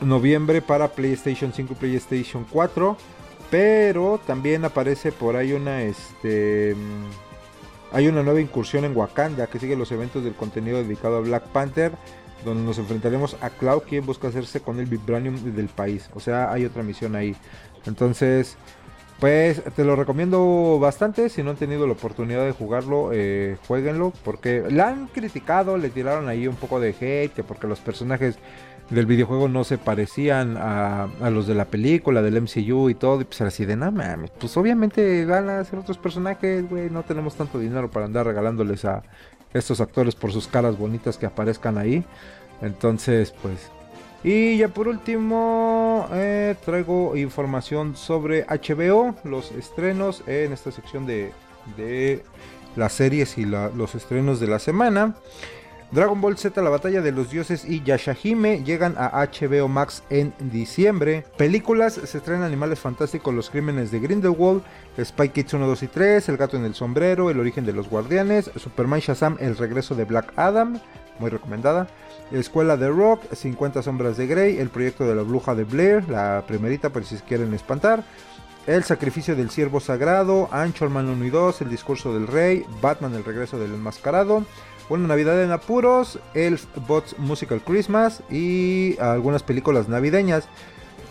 noviembre para PlayStation 5 y PlayStation 4, pero también aparece por ahí una este hay una nueva incursión en Wakanda que sigue los eventos del contenido dedicado a Black Panther, donde nos enfrentaremos a Cloud, quien busca hacerse con el Vibranium del país. O sea, hay otra misión ahí. Entonces, pues te lo recomiendo bastante. Si no han tenido la oportunidad de jugarlo, eh, jueguenlo. Porque la han criticado, le tiraron ahí un poco de hate, que porque los personajes del videojuego no se parecían a, los de la película, del MCU y todo. Y pues así de, mames, pues obviamente van a ser otros personajes, güey. No tenemos tanto dinero para andar regalándoles a estos actores por sus caras bonitas que aparezcan ahí. Entonces, pues. Y ya por último, eh, traigo información sobre HBO, los estrenos en esta sección de, de las series y los estrenos de la semana. Dragon Ball Z, la batalla de los dioses y Yashahime llegan a HBO Max en diciembre. Películas, se estrenan Animales Fantásticos, Los Crímenes de Grindelwald, Spy Kids 1, 2 y 3, El Gato en el Sombrero, El Origen de los Guardianes, Superman Shazam, El Regreso de Black Adam, muy recomendada. Escuela de Rock, 50 Sombras de Grey, El Proyecto de la Bruja de Blair, la primerita por si quieren espantar. El sacrificio del siervo sagrado, Anchorman 1 y 2, El discurso del rey, Batman el regreso del enmascarado, Una Navidad en apuros, Elf Bots Musical Christmas y algunas películas navideñas.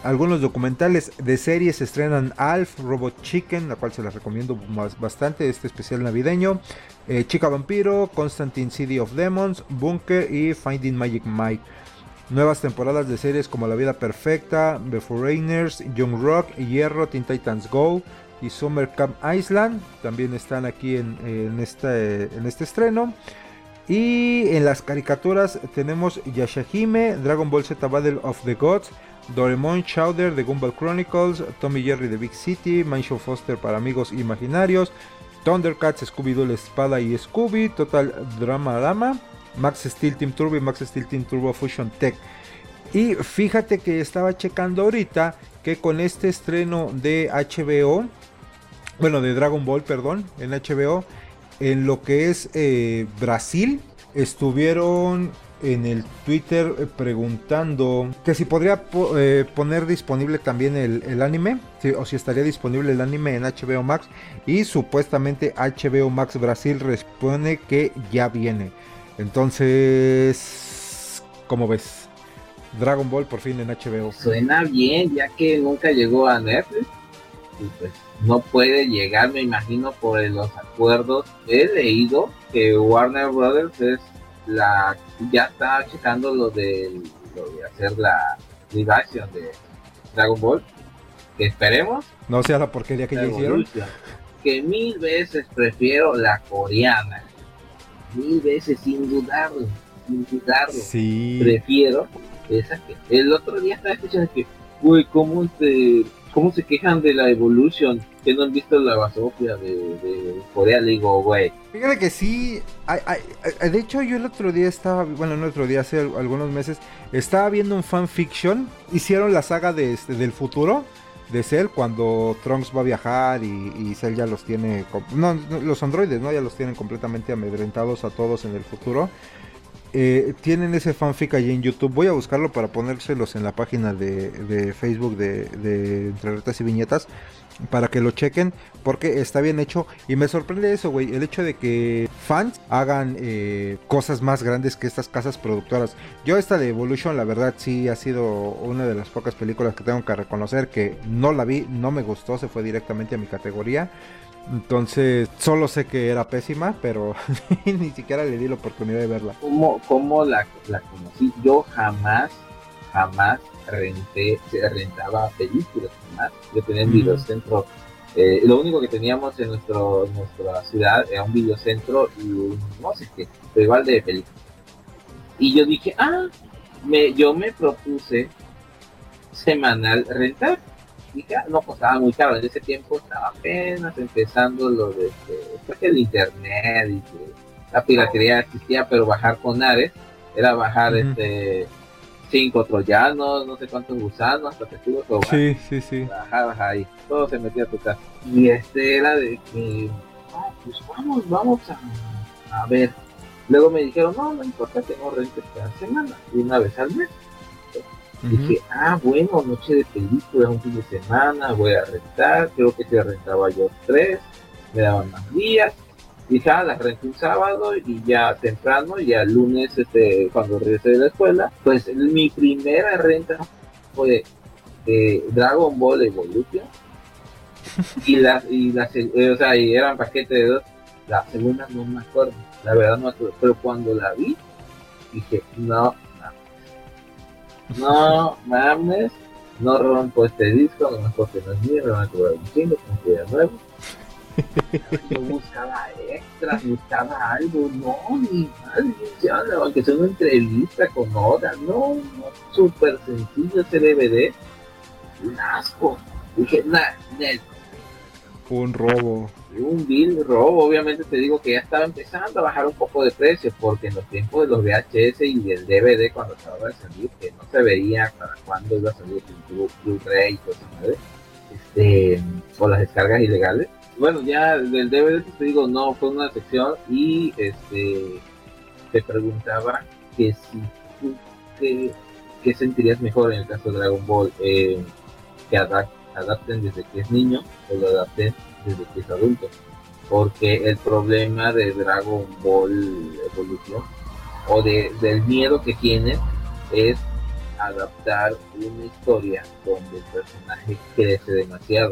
Algunos documentales de series estrenan Alf, Robot Chicken, la cual se las recomiendo bastante, este especial navideño. Eh, Chica Vampiro, Constantine City of Demons, Bunker y Finding Magic Mike. Nuevas temporadas de series como La Vida Perfecta, The Foreigners, Young Rock, Hierro, Teen Titans Go y Summer Camp Island. También están aquí en, este, en este estreno. Y en las caricaturas tenemos Yashahime, Dragon Ball Z Battle of the Gods, Doraemon Chowder The Gumball Chronicles, Tommy Jerry The Big City, Mansion Foster para amigos imaginarios, Thundercats, Scooby-Doo Espada y Scooby, Total Drama Dama, Max Steel Team Turbo y Max Steel Team Turbo Fusion Tech. Y fíjate que estaba checando ahorita que con este estreno de HBO, bueno, de Dragon Ball, perdón, en HBO, en lo que es eh, Brasil, estuvieron en el Twitter eh, preguntando que si podría eh, poner disponible también el, anime, o si estaría disponible el anime en HBO Max. Y supuestamente HBO Max Brasil responde que ya viene. Entonces, ¿cómo ves? Dragon Ball por fin en HBO. Suena bien, ya que nunca llegó a Netflix. Y pues no puede llegar, me imagino, por los acuerdos. He leído que Warner Brothers es la ya está checando lo de, lo de hacer la live de Dragon Ball. Que esperemos. No sea la porquería que ya hicieron. Que mil veces prefiero la coreana mil veces, sin dudarlo, sin dudarlo. Sí. Prefiero esa que. El otro día estaba escuchando que, uy, ¿cómo se, cómo se quejan de la evolución? Que no han visto la basofia de, Corea, le digo, güey. Fíjate que sí, de hecho yo el otro día estaba, bueno, no el otro día, hace algunos meses, estaba viendo un fanfiction, hicieron la saga de, este, del futuro, de Cell cuando Trunks va a viajar y, y Cell ya los tiene, no, los androides, ¿no? Ya los tienen completamente amedrentados a todos en el futuro. Eh, tienen ese fanfic allí en YouTube. Voy a buscarlo para ponérselos en la página de, Facebook de, de Entre Retas y Viñetas para que lo chequen porque está bien hecho y me sorprende eso, güey, el hecho de que fans hagan eh, cosas más grandes que estas casas productoras. Yo esta de Evolution, la verdad sí ha sido una de las pocas películas que tengo que reconocer que no la vi, no me gustó, se fue directamente a mi categoría. Entonces, solo sé que era pésima, pero (laughs) ni siquiera le di la oportunidad de verla. ¿Cómo, cómo la, la conocí? Yo jamás, jamás renté, se rentaba películas, jamás. Yo tenía el videocentro. Eh, lo único que teníamos en nuestro, nuestra ciudad era un videocentro y un, no sé qué, pero igual de películas. Y yo dije, ah, me, yo me propuse semanal rentar. Y no costaba muy caro, en ese tiempo estaba apenas empezando lo de, después el internet y que la piratería existía, pero bajar con Ares era bajar este cinco troyanos, no sé cuántos gusanos, hasta te estuvo todo. Sí, sí, sí. Bajabas ahí, todo se metía a tu casa. Y este era de que, ah, pues vamos, vamos a, a, ver. Luego me dijeron, no, no importa que no rentes cada semana, una vez al mes. Dije, ah, bueno, noche de película, un fin de semana, voy a rentar, creo que se rentaba yo tres, me daban más días, y ya la renté un sábado y ya temprano, ya el lunes, este, cuando regresé de la escuela, pues mi primera renta fue Dragon Ball Evolution. y las, y las, eh, o sea, y eran paquetes de dos. La segunda no me acuerdo, la verdad no me acuerdo, pero cuando la vi, dije, no, no, mames, no rompo este disco, no mejor que no es me van a cobrar un chingo, como que ya nuevo Yo buscaba extras, buscaba algo, no, ni más, aunque sea una entrevista con Oda, no, no, súper sencillo ese DVD, un asco. Dije, nah, Un robo. Un bill robo, obviamente te digo que ya estaba empezando a bajar un poco de precio, porque en los tiempos de los VHS y el DVD cuando acababa de salir, que no se veía para cuándo iba a salir el Blu-ray y eso, este, o las descargas ilegales. Bueno, ya del DVD te digo, no, fue una sección y este te preguntaba que si tú, que, ¿qué sentirías mejor en el caso de Dragon Ball? Eh, que adapten desde que es niño o lo adapten desde que es adulto. Porque el problema de Dragon Ball Evolución o de, del miedo que tiene es adaptar una historia donde el personaje crece demasiado.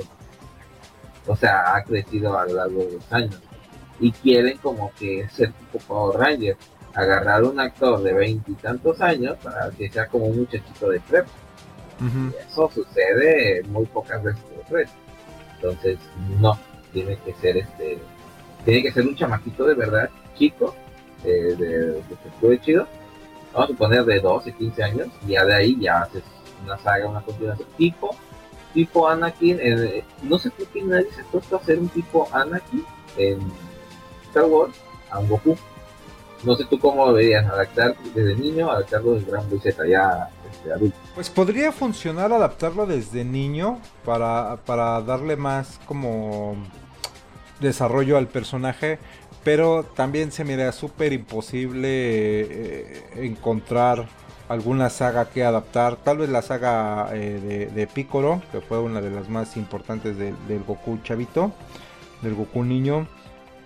O sea, ha crecido a lo largo de los años. Y quieren como que ser tipo Power Ranger, agarrar un actor de veintitantos años para que sea como un muchachito de prepa. Eso sucede muy pocas veces Entonces, no, tiene que ser este, tiene que ser un chamaquito de verdad chico, de, de, de, chido vamos a poner de 12, 15 años, ya de ahí ya haces una saga, una continuación, tipo, tipo Anakin, eh, no sé por qué nadie se ha puesto a hacer un tipo Anakin en Star Wars a un Goku. No sé tú cómo deberías adaptar desde niño, adaptarlo desde Gran Z ya Pues podría funcionar adaptarlo desde niño para, para darle más como desarrollo al personaje pero también se me da súper imposible eh, encontrar alguna saga que adaptar. Tal vez la saga eh, de, Piccolo, que fue una de las más importantes del Goku chavito, del Goku niño.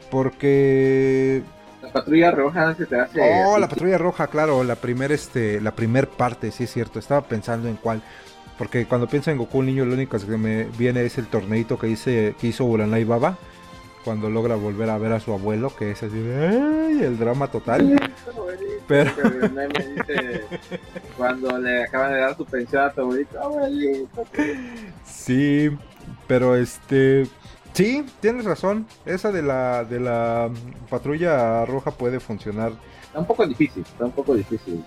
Porque la patrulla roja se te hace. Oh, la patrulla roja, claro, la primera este, la primer parte, sí es cierto. Estaba pensando en cuál. Porque cuando pienso en Goku niño, lo único que me viene es el torneito que hice, que hizo Uranai Baba cuando logra volver a ver a su abuelo, que es así ¡ay! el drama total. Pero cuando le acaban de dar su pensión a tu abuelito, (laughs) Sí, pero este sí, tienes razón. Esa de la de la patrulla roja puede funcionar. Está un poco difícil, está un poco difícil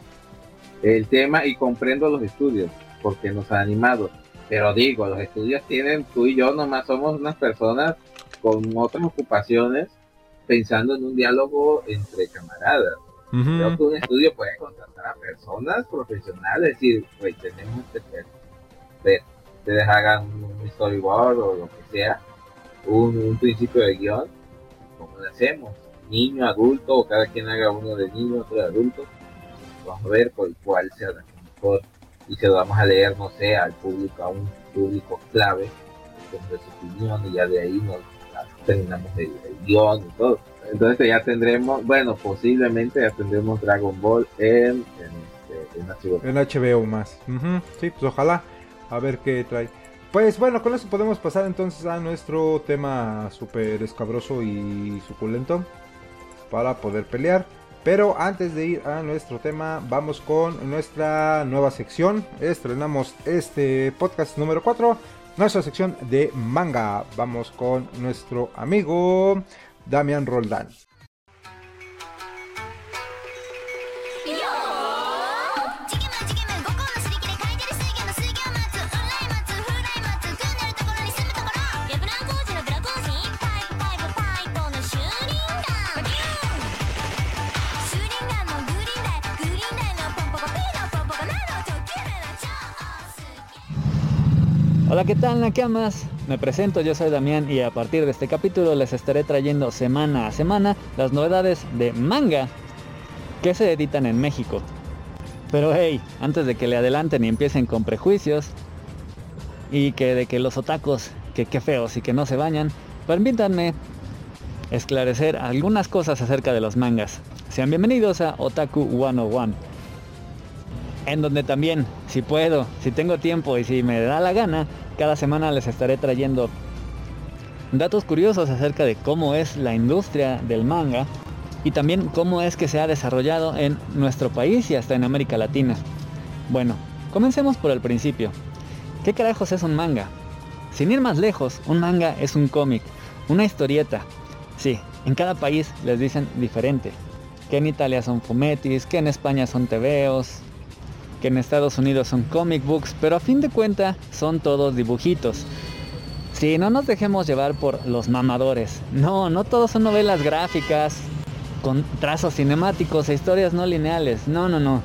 el tema y comprendo los estudios porque nos han animado. Pero digo, los estudios tienen, tú y yo nomás somos unas personas con otras ocupaciones pensando en un diálogo entre camaradas. Creo que un estudio puede contratar a personas profesionales, es decir, pues tenemos que ver, ustedes hagan un storyboard o lo que sea, un, principio de guion, como lo hacemos, niño, adulto, o cada quien haga uno de niño, otro de adulto, vamos a ver por cuál sea la mejor y se lo vamos a leer, no sé, al público, a un público clave, con su opinión y ya de ahí nos terminamos el, guion y todo. Entonces ya tendremos, bueno, posiblemente ya tendremos Dragon Ball en, en, HBO. En HBO más. Sí, pues ojalá. A ver qué trae. Pues bueno, con eso podemos pasar entonces a nuestro tema súper escabroso y suculento para poder pelear. Pero antes de ir a nuestro tema, vamos con nuestra nueva sección. Estrenamos este podcast número 4 nuestra sección de manga. Vamos con nuestro amigo Damián Roldán. Hola, ¿qué tal Nakamas? Me presento, yo soy Damián y a partir de este capítulo les estaré trayendo semana a semana las novedades de manga que se editan en México. Pero hey, antes de que le adelanten y empiecen con prejuicios y que de que los otacos, que qué feos y que no se bañan, permítanme esclarecer algunas cosas acerca de los mangas. Sean bienvenidos a Otaku 101 en donde también, si puedo, si tengo tiempo y si me da la gana, cada semana les estaré trayendo datos curiosos acerca de cómo es la industria del manga y también cómo es que se ha desarrollado en nuestro país y hasta en América Latina. Bueno, comencemos por el principio. ¿Qué carajos es un manga? Sin ir más lejos, un manga es un cómic. Una historieta. Sí, en cada país les dicen diferente. Que en Italia son fumetis, que en España son tebeos, que en Estados Unidos son comic books, pero a fin de cuentas son todos dibujitos. Sí, no nos dejemos llevar por los mamadores. No, no todos son novelas gráficas con trazos cinemáticos e historias no lineales. No, no, no.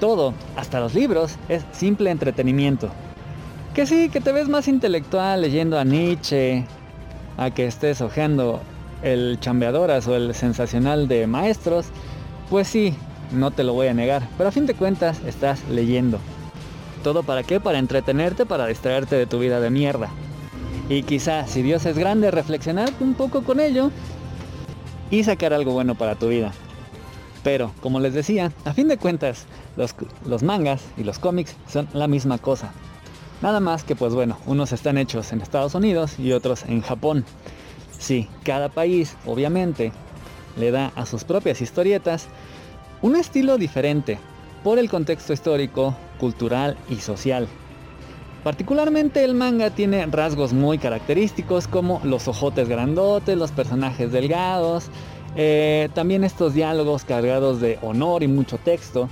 Todo, hasta los libros, es simple entretenimiento. Que sí, que te ves más intelectual leyendo a Nietzsche, a que estés hojeando el chambeadoras o el sensacional de maestros, pues sí, no te lo voy a negar, pero a fin de cuentas estás leyendo. ¿Todo para qué? Para entretenerte, para distraerte de tu vida de mierda. Y quizá, si Dios es grande, reflexionar un poco con ello y sacar algo bueno para tu vida. Pero, como les decía, a fin de cuentas, los, los mangas y los cómics son la misma cosa. Nada más que pues bueno, unos están hechos en Estados Unidos y otros en Japón. Sí, cada país, obviamente, le da a sus propias historietas un estilo diferente por el contexto histórico, cultural y social. Particularmente el manga tiene rasgos muy característicos como los ojotes grandotes, los personajes delgados, eh, también estos diálogos cargados de honor y mucho texto.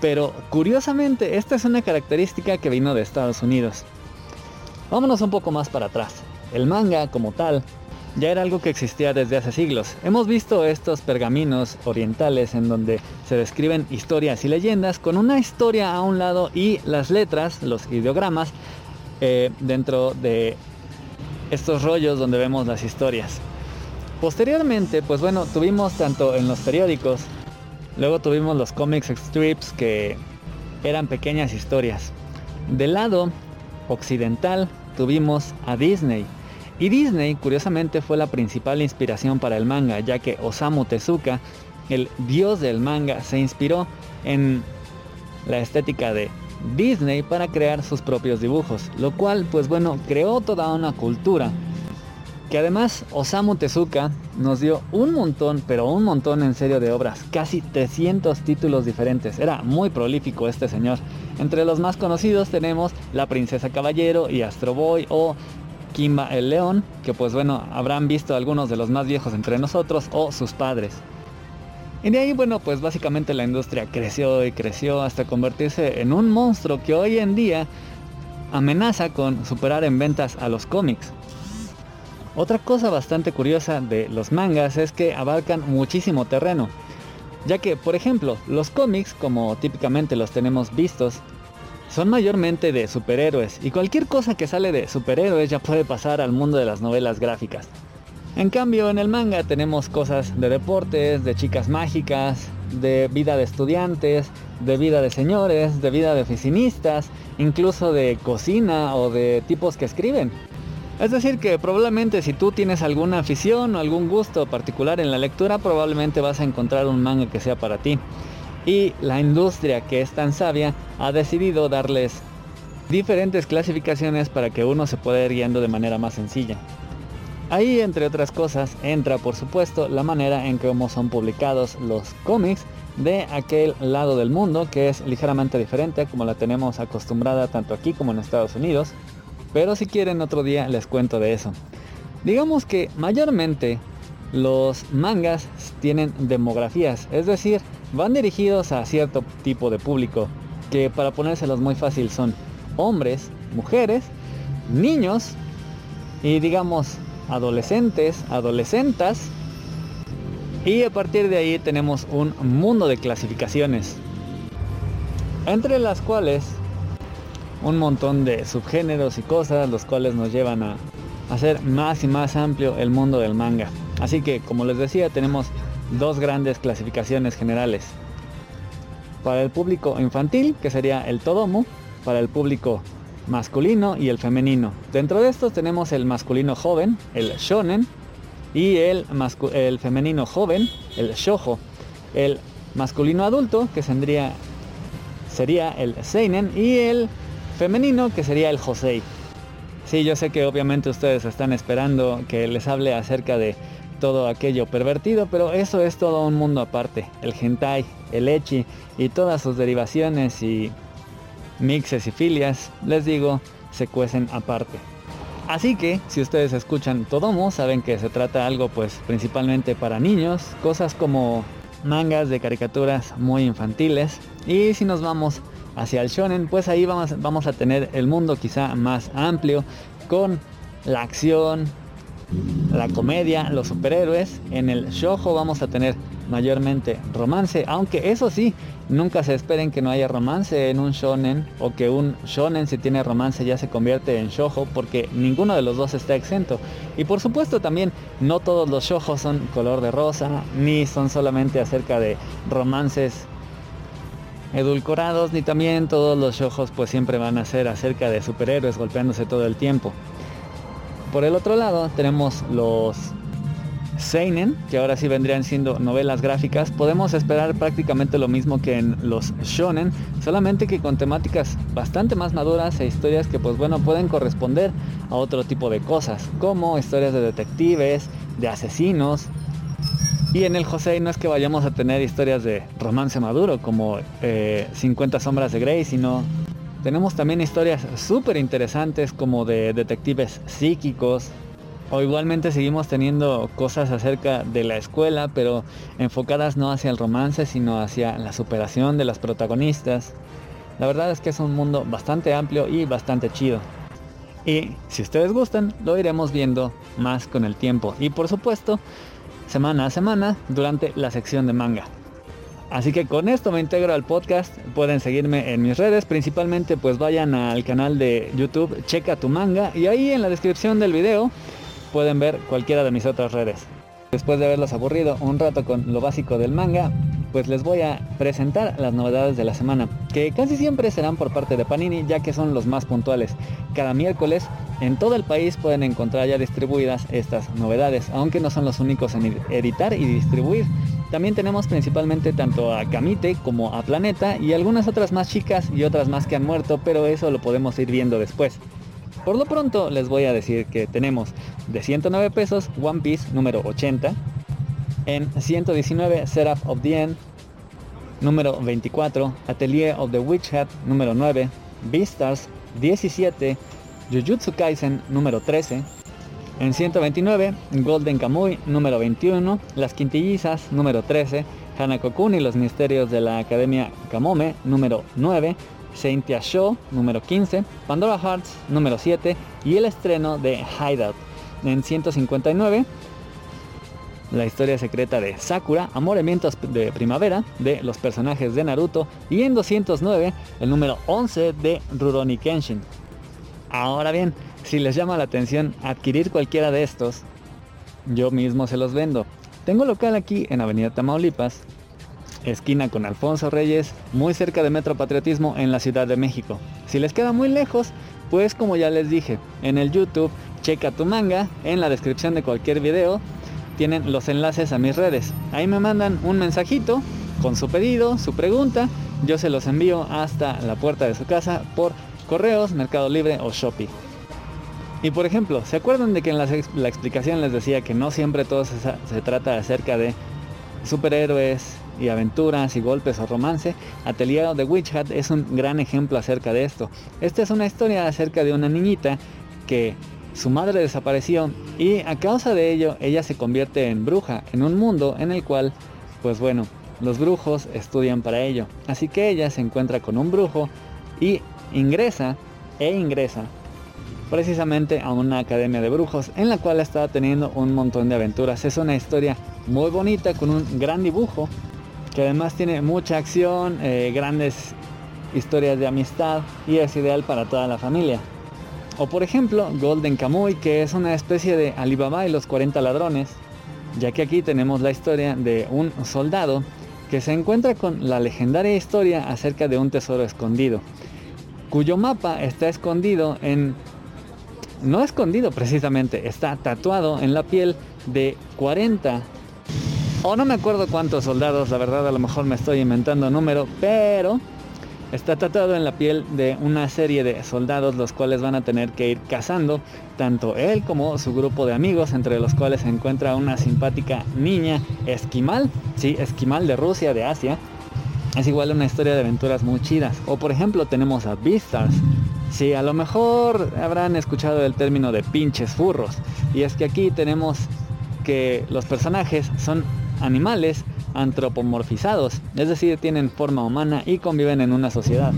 Pero curiosamente esta es una característica que vino de Estados Unidos. Vámonos un poco más para atrás. El manga como tal ya era algo que existía desde hace siglos. Hemos visto estos pergaminos orientales en donde se describen historias y leyendas con una historia a un lado y las letras, los ideogramas, eh, dentro de estos rollos donde vemos las historias. Posteriormente, pues bueno, tuvimos tanto en los periódicos, luego tuvimos los comics strips que eran pequeñas historias. Del lado occidental tuvimos a Disney, y Disney, curiosamente, fue la principal inspiración para el manga, ya que Osamu Tezuka, el dios del manga, se inspiró en la estética de Disney para crear sus propios dibujos, lo cual, pues bueno, creó toda una cultura. Que además Osamu Tezuka nos dio un montón, pero un montón en serio de obras, casi 300 títulos diferentes. Era muy prolífico este señor. Entre los más conocidos tenemos La Princesa Caballero y Astro Boy o Kimba el León, que pues bueno, habrán visto algunos de los más viejos entre nosotros o sus padres. Y de ahí, bueno, pues básicamente la industria creció y creció hasta convertirse en un monstruo que hoy en día amenaza con superar en ventas a los cómics. Otra cosa bastante curiosa de los mangas es que abarcan muchísimo terreno, ya que, por ejemplo, los cómics, como típicamente los tenemos vistos, son mayormente de superhéroes y cualquier cosa que sale de superhéroes ya puede pasar al mundo de las novelas gráficas. En cambio en el manga tenemos cosas de deportes, de chicas mágicas, de vida de estudiantes, de vida de señores, de vida de oficinistas, incluso de cocina o de tipos que escriben. Es decir que probablemente si tú tienes alguna afición o algún gusto particular en la lectura, probablemente vas a encontrar un manga que sea para ti y la industria que es tan sabia ha decidido darles diferentes clasificaciones para que uno se pueda ir guiando de manera más sencilla. Ahí, entre otras cosas, entra por supuesto la manera en cómo son publicados los cómics de aquel lado del mundo que es ligeramente diferente como la tenemos acostumbrada tanto aquí como en Estados Unidos. Pero si quieren otro día les cuento de eso. Digamos que mayormente los mangas tienen demografías, es decir, van dirigidos a cierto tipo de público, que para ponérselos muy fácil son hombres, mujeres, niños y digamos adolescentes, adolescentas. Y a partir de ahí tenemos un mundo de clasificaciones, entre las cuales un montón de subgéneros y cosas, los cuales nos llevan a hacer más y más amplio el mundo del manga. Así que, como les decía, tenemos dos grandes clasificaciones generales. Para el público infantil, que sería el Todomo, para el público masculino y el femenino. Dentro de estos tenemos el masculino joven, el shonen, y el, el femenino joven, el shojo. El masculino adulto, que sería, sería el seinen, y el femenino, que sería el josei. Sí, yo sé que obviamente ustedes están esperando que les hable acerca de todo aquello pervertido, pero eso es todo un mundo aparte. El hentai, el echi y todas sus derivaciones y mixes y filias, les digo, se cuecen aparte. Así que si ustedes escuchan Todomo, saben que se trata algo pues principalmente para niños, cosas como mangas de caricaturas muy infantiles. Y si nos vamos hacia el shonen, pues ahí vamos, vamos a tener el mundo quizá más amplio con la acción, la comedia, los superhéroes. En el shojo vamos a tener mayormente romance, aunque eso sí, nunca se esperen que no haya romance en un shonen o que un shonen si tiene romance ya se convierte en shojo porque ninguno de los dos está exento. Y por supuesto también no todos los shojos son color de rosa, ni son solamente acerca de romances edulcorados, ni también todos los shojos pues siempre van a ser acerca de superhéroes golpeándose todo el tiempo. Por el otro lado tenemos los Seinen, que ahora sí vendrían siendo novelas gráficas, podemos esperar prácticamente lo mismo que en los shonen, solamente que con temáticas bastante más maduras e historias que pues bueno pueden corresponder a otro tipo de cosas, como historias de detectives, de asesinos. Y en el Josei no es que vayamos a tener historias de romance maduro como 50 eh, sombras de Grey, sino tenemos también historias súper interesantes como de detectives psíquicos, o igualmente seguimos teniendo cosas acerca de la escuela, pero enfocadas no hacia el romance, sino hacia la superación de las protagonistas. La verdad es que es un mundo bastante amplio y bastante chido. Y si ustedes gustan, lo iremos viendo más con el tiempo. Y por supuesto, semana a semana durante la sección de manga. Así que con esto me integro al podcast. Pueden seguirme en mis redes. Principalmente pues vayan al canal de YouTube Checa tu manga. Y ahí en la descripción del video pueden ver cualquiera de mis otras redes. Después de haberlos aburrido un rato con lo básico del manga, pues les voy a presentar las novedades de la semana, que casi siempre serán por parte de Panini, ya que son los más puntuales. Cada miércoles en todo el país pueden encontrar ya distribuidas estas novedades, aunque no son los únicos en editar y distribuir. También tenemos principalmente tanto a Kamite como a Planeta y algunas otras más chicas y otras más que han muerto, pero eso lo podemos ir viendo después. Por lo pronto les voy a decir que tenemos de 109 pesos One Piece número 80, en 119 Seraph of the End número 24, Atelier of the Witch Hat número 9, Beastars 17, Jujutsu Kaisen número 13, en 129 Golden Kamuy número 21, Las Quintillizas número 13, Hanako-kun y los misterios de la Academia Kamome número 9, Saintia Show número 15, Pandora Hearts número 7 y el estreno de Hideout en 159. La historia secreta de Sakura, Amoremientos de Primavera de los personajes de Naruto y en 209 el número 11 de Rurouni Kenshin. Ahora bien, si les llama la atención adquirir cualquiera de estos, yo mismo se los vendo. Tengo local aquí en Avenida Tamaulipas, esquina con Alfonso Reyes, muy cerca de Metro Patriotismo en la Ciudad de México. Si les queda muy lejos, pues como ya les dije, en el YouTube, checa tu manga, en la descripción de cualquier video, tienen los enlaces a mis redes. Ahí me mandan un mensajito con su pedido, su pregunta, yo se los envío hasta la puerta de su casa por correos, Mercado Libre o Shopee. Y por ejemplo, ¿se acuerdan de que en la, explicación les decía que no siempre todo se, trata acerca de superhéroes, y aventuras y golpes o romance, Atelier de Witch Hat es un gran ejemplo acerca de esto. Esta es una historia acerca de una niñita que su madre desapareció y a causa de ello ella se convierte en bruja en un mundo en el cual, pues bueno, los brujos estudian para ello. Así que ella se encuentra con un brujo y ingresa e ingresa precisamente a una academia de brujos en la cual está teniendo un montón de aventuras. Es una historia muy bonita con un gran dibujo que además tiene mucha acción, eh, grandes historias de amistad y es ideal para toda la familia. O por ejemplo, Golden Kamuy, que es una especie de Alibaba y los 40 ladrones, ya que aquí tenemos la historia de un soldado que se encuentra con la legendaria historia acerca de un tesoro escondido, cuyo mapa está escondido en... No escondido precisamente, está tatuado en la piel de 40 o no me acuerdo cuántos soldados, la verdad a lo mejor me estoy inventando número, pero está tratado en la piel de una serie de soldados los cuales van a tener que ir cazando, tanto él como su grupo de amigos, entre los cuales se encuentra una simpática niña esquimal, sí, esquimal de Rusia, de Asia. Es igual una historia de aventuras muy chidas. O por ejemplo tenemos a Beastars, Sí, a lo mejor habrán escuchado el término de pinches furros. Y es que aquí tenemos que los personajes son animales antropomorfizados, es decir, tienen forma humana y conviven en una sociedad.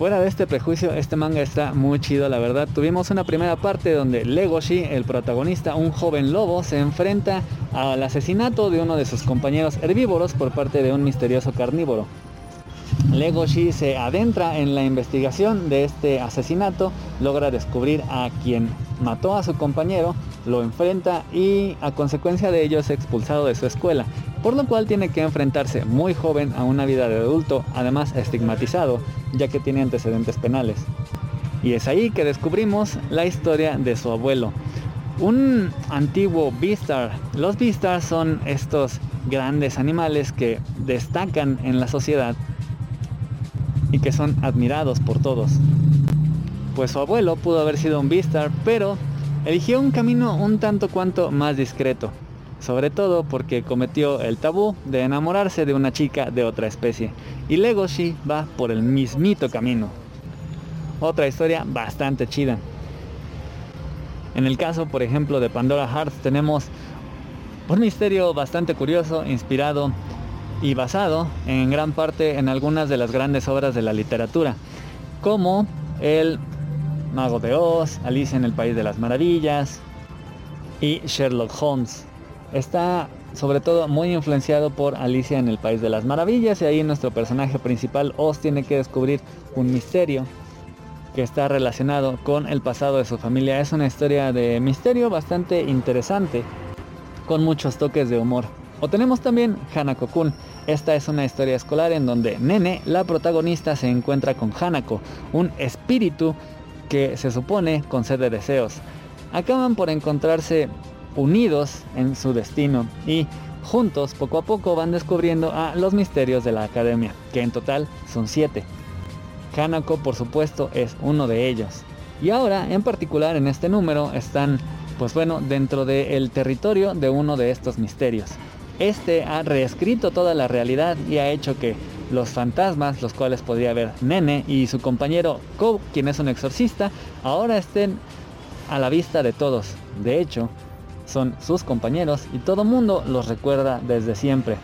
Fuera de este prejuicio, este manga está muy chido, la verdad. Tuvimos una primera parte donde Legoshi, el protagonista, un joven lobo, se enfrenta al asesinato de uno de sus compañeros herbívoros por parte de un misterioso carnívoro. Legoshi se adentra en la investigación de este asesinato, logra descubrir a quien mató a su compañero, lo enfrenta y a consecuencia de ello es expulsado de su escuela, por lo cual tiene que enfrentarse muy joven a una vida de adulto, además estigmatizado, ya que tiene antecedentes penales. Y es ahí que descubrimos la historia de su abuelo, un antiguo Beastar. Los Beastars son estos grandes animales que destacan en la sociedad y que son admirados por todos. Pues su abuelo pudo haber sido un Beastar, pero eligió un camino un tanto cuanto más discreto, sobre todo porque cometió el tabú de enamorarse de una chica de otra especie, y Legoshi va por el mismito camino. Otra historia bastante chida. En el caso, por ejemplo, de Pandora Hearts tenemos un misterio bastante curioso, inspirado y basado en gran parte en algunas de las grandes obras de la literatura, como El Mago de Oz, Alicia en el País de las Maravillas y Sherlock Holmes. Está sobre todo muy influenciado por Alicia en el País de las Maravillas y ahí nuestro personaje principal Oz tiene que descubrir un misterio que está relacionado con el pasado de su familia. Es una historia de misterio bastante interesante con muchos toques de humor. O tenemos también Hanako-kun. Esta es una historia escolar en donde Nene, la protagonista, se encuentra con Hanako, un espíritu que se supone concede deseos. Acaban por encontrarse unidos en su destino y juntos poco a poco van descubriendo a los misterios de la academia, que en total son siete. Hanako por supuesto es uno de ellos. Y ahora en particular en este número están pues bueno dentro del territorio de uno de estos misterios. Este ha reescrito toda la realidad y ha hecho que los fantasmas, los cuales podría ver Nene y su compañero Kou, quien es un exorcista, ahora estén a la vista de todos. De hecho, son sus compañeros y todo mundo los recuerda desde siempre.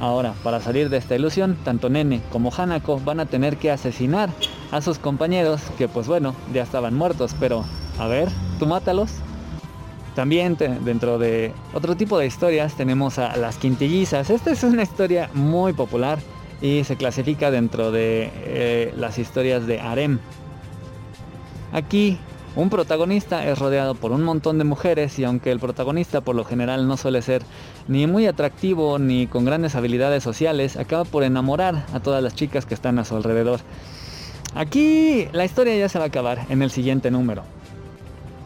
Ahora, para salir de esta ilusión, tanto Nene como Hanako van a tener que asesinar a sus compañeros que pues bueno, ya estaban muertos, pero a ver, tú mátalos. También dentro de otro tipo de historias tenemos a las quintillizas. Esta es una historia muy popular y se clasifica dentro de eh, las historias de harem. Aquí un protagonista es rodeado por un montón de mujeres y aunque el protagonista por lo general no suele ser ni muy atractivo ni con grandes habilidades sociales, acaba por enamorar a todas las chicas que están a su alrededor. Aquí la historia ya se va a acabar en el siguiente número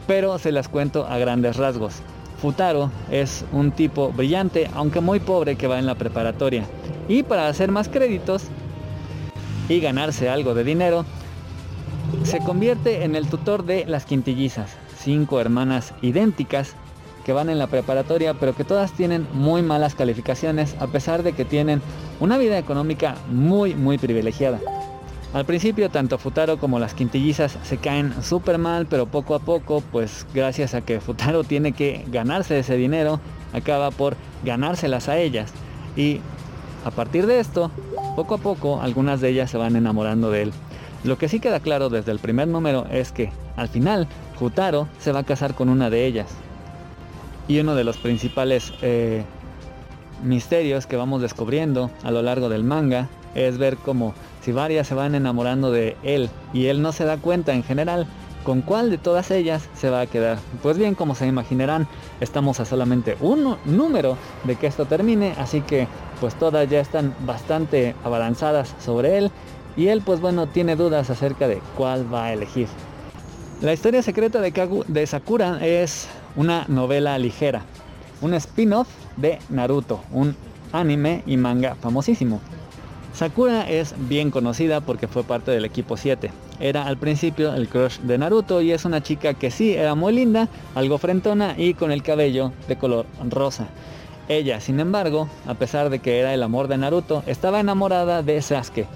pero se las cuento a grandes rasgos. Futaro es un tipo brillante, aunque muy pobre que va en la preparatoria. Y para hacer más créditos y ganarse algo de dinero, se convierte en el tutor de las quintillizas, cinco hermanas idénticas que van en la preparatoria, pero que todas tienen muy malas calificaciones, a pesar de que tienen una vida económica muy, muy privilegiada. Al principio tanto Futaro como las quintillizas se caen súper mal, pero poco a poco, pues gracias a que Futaro (laughs) tiene que ganarse ese dinero, acaba por ganárselas a ellas. Y a partir de esto, poco a poco algunas de ellas se van enamorando de él. Lo que sí queda claro desde el primer número es que al final Futaro se va a casar con una de ellas. Y uno de los principales eh, misterios que vamos descubriendo a lo largo del manga es ver cómo varias se van enamorando de él y él no se da cuenta en general con cuál de todas ellas se va a quedar. Pues bien, como se imaginarán, estamos a solamente un número de que esto termine, así que pues todas ya están bastante abalanzadas sobre él y él pues bueno tiene dudas acerca de cuál va a elegir. La historia secreta de, de Sakura es una novela ligera, un spin-off de Naruto, un anime y manga famosísimo. Sakura es bien conocida porque fue parte del equipo 7. Era al principio el crush de Naruto y es una chica que sí era muy linda, algo frentona y con el cabello de color rosa. Ella, sin embargo, a pesar de que era el amor de Naruto, estaba enamorada de Sasuke.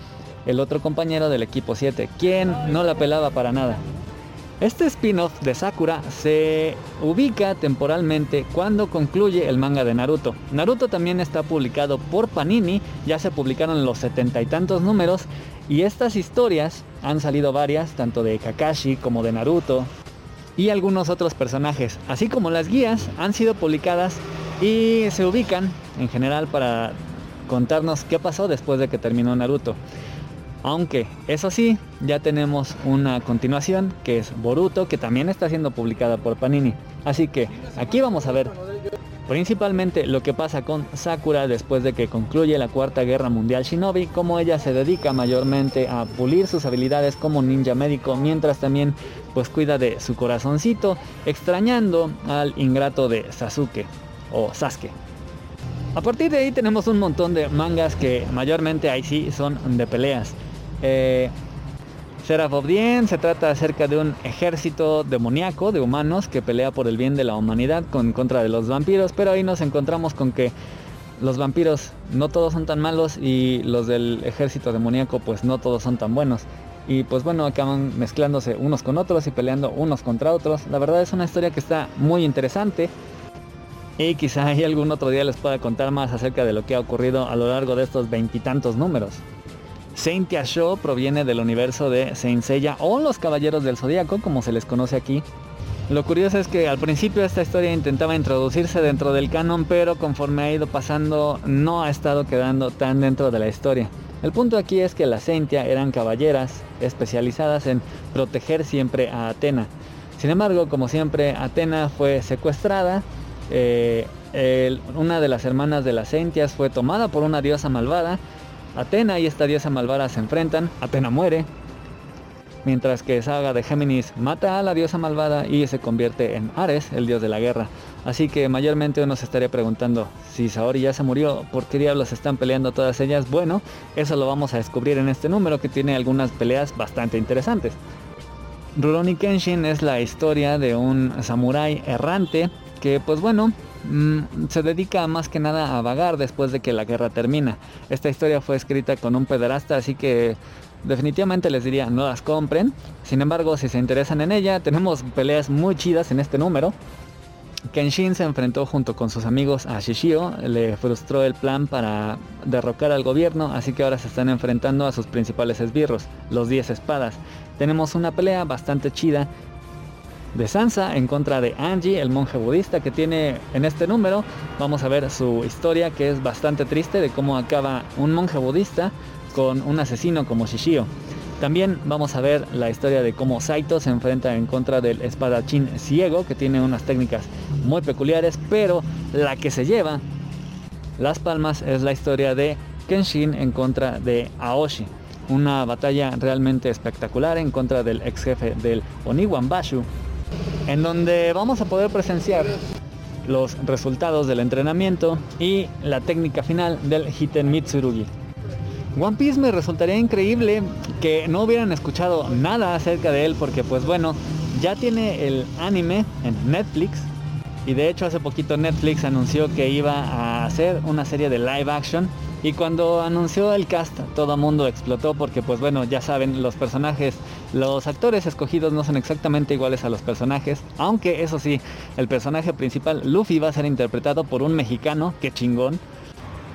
el otro compañero del equipo 7, quien no la pelaba para nada. Este spin-off de Sakura se ubica temporalmente cuando concluye el manga de Naruto. Naruto también está publicado por Panini, ya se publicaron los setenta y tantos números y estas historias han salido varias, tanto de Kakashi como de Naruto y algunos otros personajes, así como las guías han sido publicadas y se ubican en general para contarnos qué pasó después de que terminó Naruto. Aunque, eso sí, ya tenemos una continuación que es Boruto, que también está siendo publicada por Panini. Así que aquí vamos a ver principalmente lo que pasa con Sakura después de que concluye la Cuarta Guerra Mundial Shinobi, como ella se dedica mayormente a pulir sus habilidades como ninja médico, mientras también pues cuida de su corazoncito, extrañando al ingrato de Sasuke o Sasuke. A partir de ahí tenemos un montón de mangas que mayormente ahí sí son de peleas. Eh, Seraph of se trata acerca de un ejército demoníaco de humanos que pelea por el bien de la humanidad con contra de los vampiros, pero ahí nos encontramos con que los vampiros no todos son tan malos y los del ejército demoníaco pues no todos son tan buenos. Y pues bueno, acaban mezclándose unos con otros y peleando unos contra otros. La verdad es una historia que está muy interesante. Y quizá hay algún otro día les pueda contar más acerca de lo que ha ocurrido a lo largo de estos veintitantos números. Saint Show proviene del universo de Saint o los Caballeros del Zodíaco, como se les conoce aquí. Lo curioso es que al principio esta historia intentaba introducirse dentro del canon, pero conforme ha ido pasando no ha estado quedando tan dentro de la historia. El punto aquí es que las Saintia eran caballeras especializadas en proteger siempre a Atena. Sin embargo, como siempre, Atena fue secuestrada. Eh, una de las hermanas de las Saintias fue tomada por una diosa malvada Atena y esta diosa malvada se enfrentan, Atena muere, mientras que Saga de Géminis mata a la diosa malvada y se convierte en Ares, el dios de la guerra. Así que mayormente uno se estaría preguntando, si Saori ya se murió, ¿por qué diablos están peleando todas ellas? Bueno, eso lo vamos a descubrir en este número que tiene algunas peleas bastante interesantes. Rurouni Kenshin es la historia de un samurái errante que pues bueno, Mm, se dedica más que nada a vagar después de que la guerra termina. Esta historia fue escrita con un pederasta, así que definitivamente les diría no las compren. Sin embargo, si se interesan en ella, tenemos peleas muy chidas en este número. Kenshin se enfrentó junto con sus amigos a Shishio, le frustró el plan para derrocar al gobierno, así que ahora se están enfrentando a sus principales esbirros, los 10 espadas. Tenemos una pelea bastante chida de Sansa en contra de Angie, el monje budista que tiene en este número. Vamos a ver su historia que es bastante triste de cómo acaba un monje budista con un asesino como Shishio. También vamos a ver la historia de cómo Saito se enfrenta en contra del espadachín ciego que tiene unas técnicas muy peculiares, pero la que se lleva las palmas es la historia de Kenshin en contra de Aoshi. Una batalla realmente espectacular en contra del ex jefe del Oniwan Bashu, en donde vamos a poder presenciar los resultados del entrenamiento y la técnica final del Hiten Mitsurugi. One Piece me resultaría increíble que no hubieran escuchado nada acerca de él porque pues bueno, ya tiene el anime en Netflix y de hecho hace poquito Netflix anunció que iba a hacer una serie de live action y cuando anunció el cast, todo mundo explotó porque pues bueno, ya saben, los personajes, los actores escogidos no son exactamente iguales a los personajes, aunque eso sí, el personaje principal, Luffy, va a ser interpretado por un mexicano, que chingón.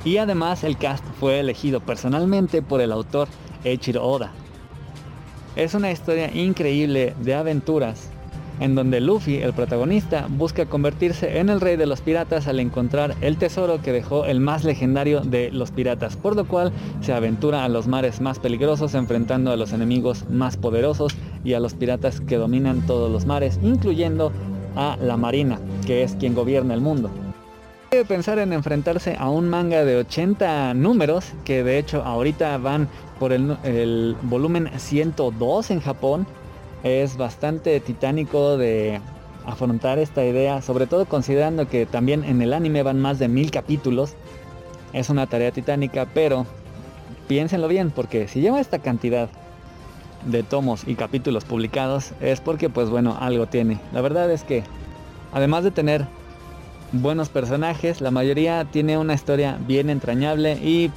Y además el cast fue elegido personalmente por el autor Eiichiro Oda. Es una historia increíble de aventuras en donde Luffy, el protagonista, busca convertirse en el rey de los piratas al encontrar el tesoro que dejó el más legendario de los piratas, por lo cual se aventura a los mares más peligrosos enfrentando a los enemigos más poderosos y a los piratas que dominan todos los mares, incluyendo a la Marina, que es quien gobierna el mundo. Debe pensar en enfrentarse a un manga de 80 números, que de hecho ahorita van por el, el volumen 102 en Japón, es bastante titánico de afrontar esta idea, sobre todo considerando que también en el anime van más de mil capítulos. Es una tarea titánica, pero piénsenlo bien, porque si lleva esta cantidad de tomos y capítulos publicados, es porque pues bueno, algo tiene. La verdad es que, además de tener buenos personajes, la mayoría tiene una historia bien entrañable y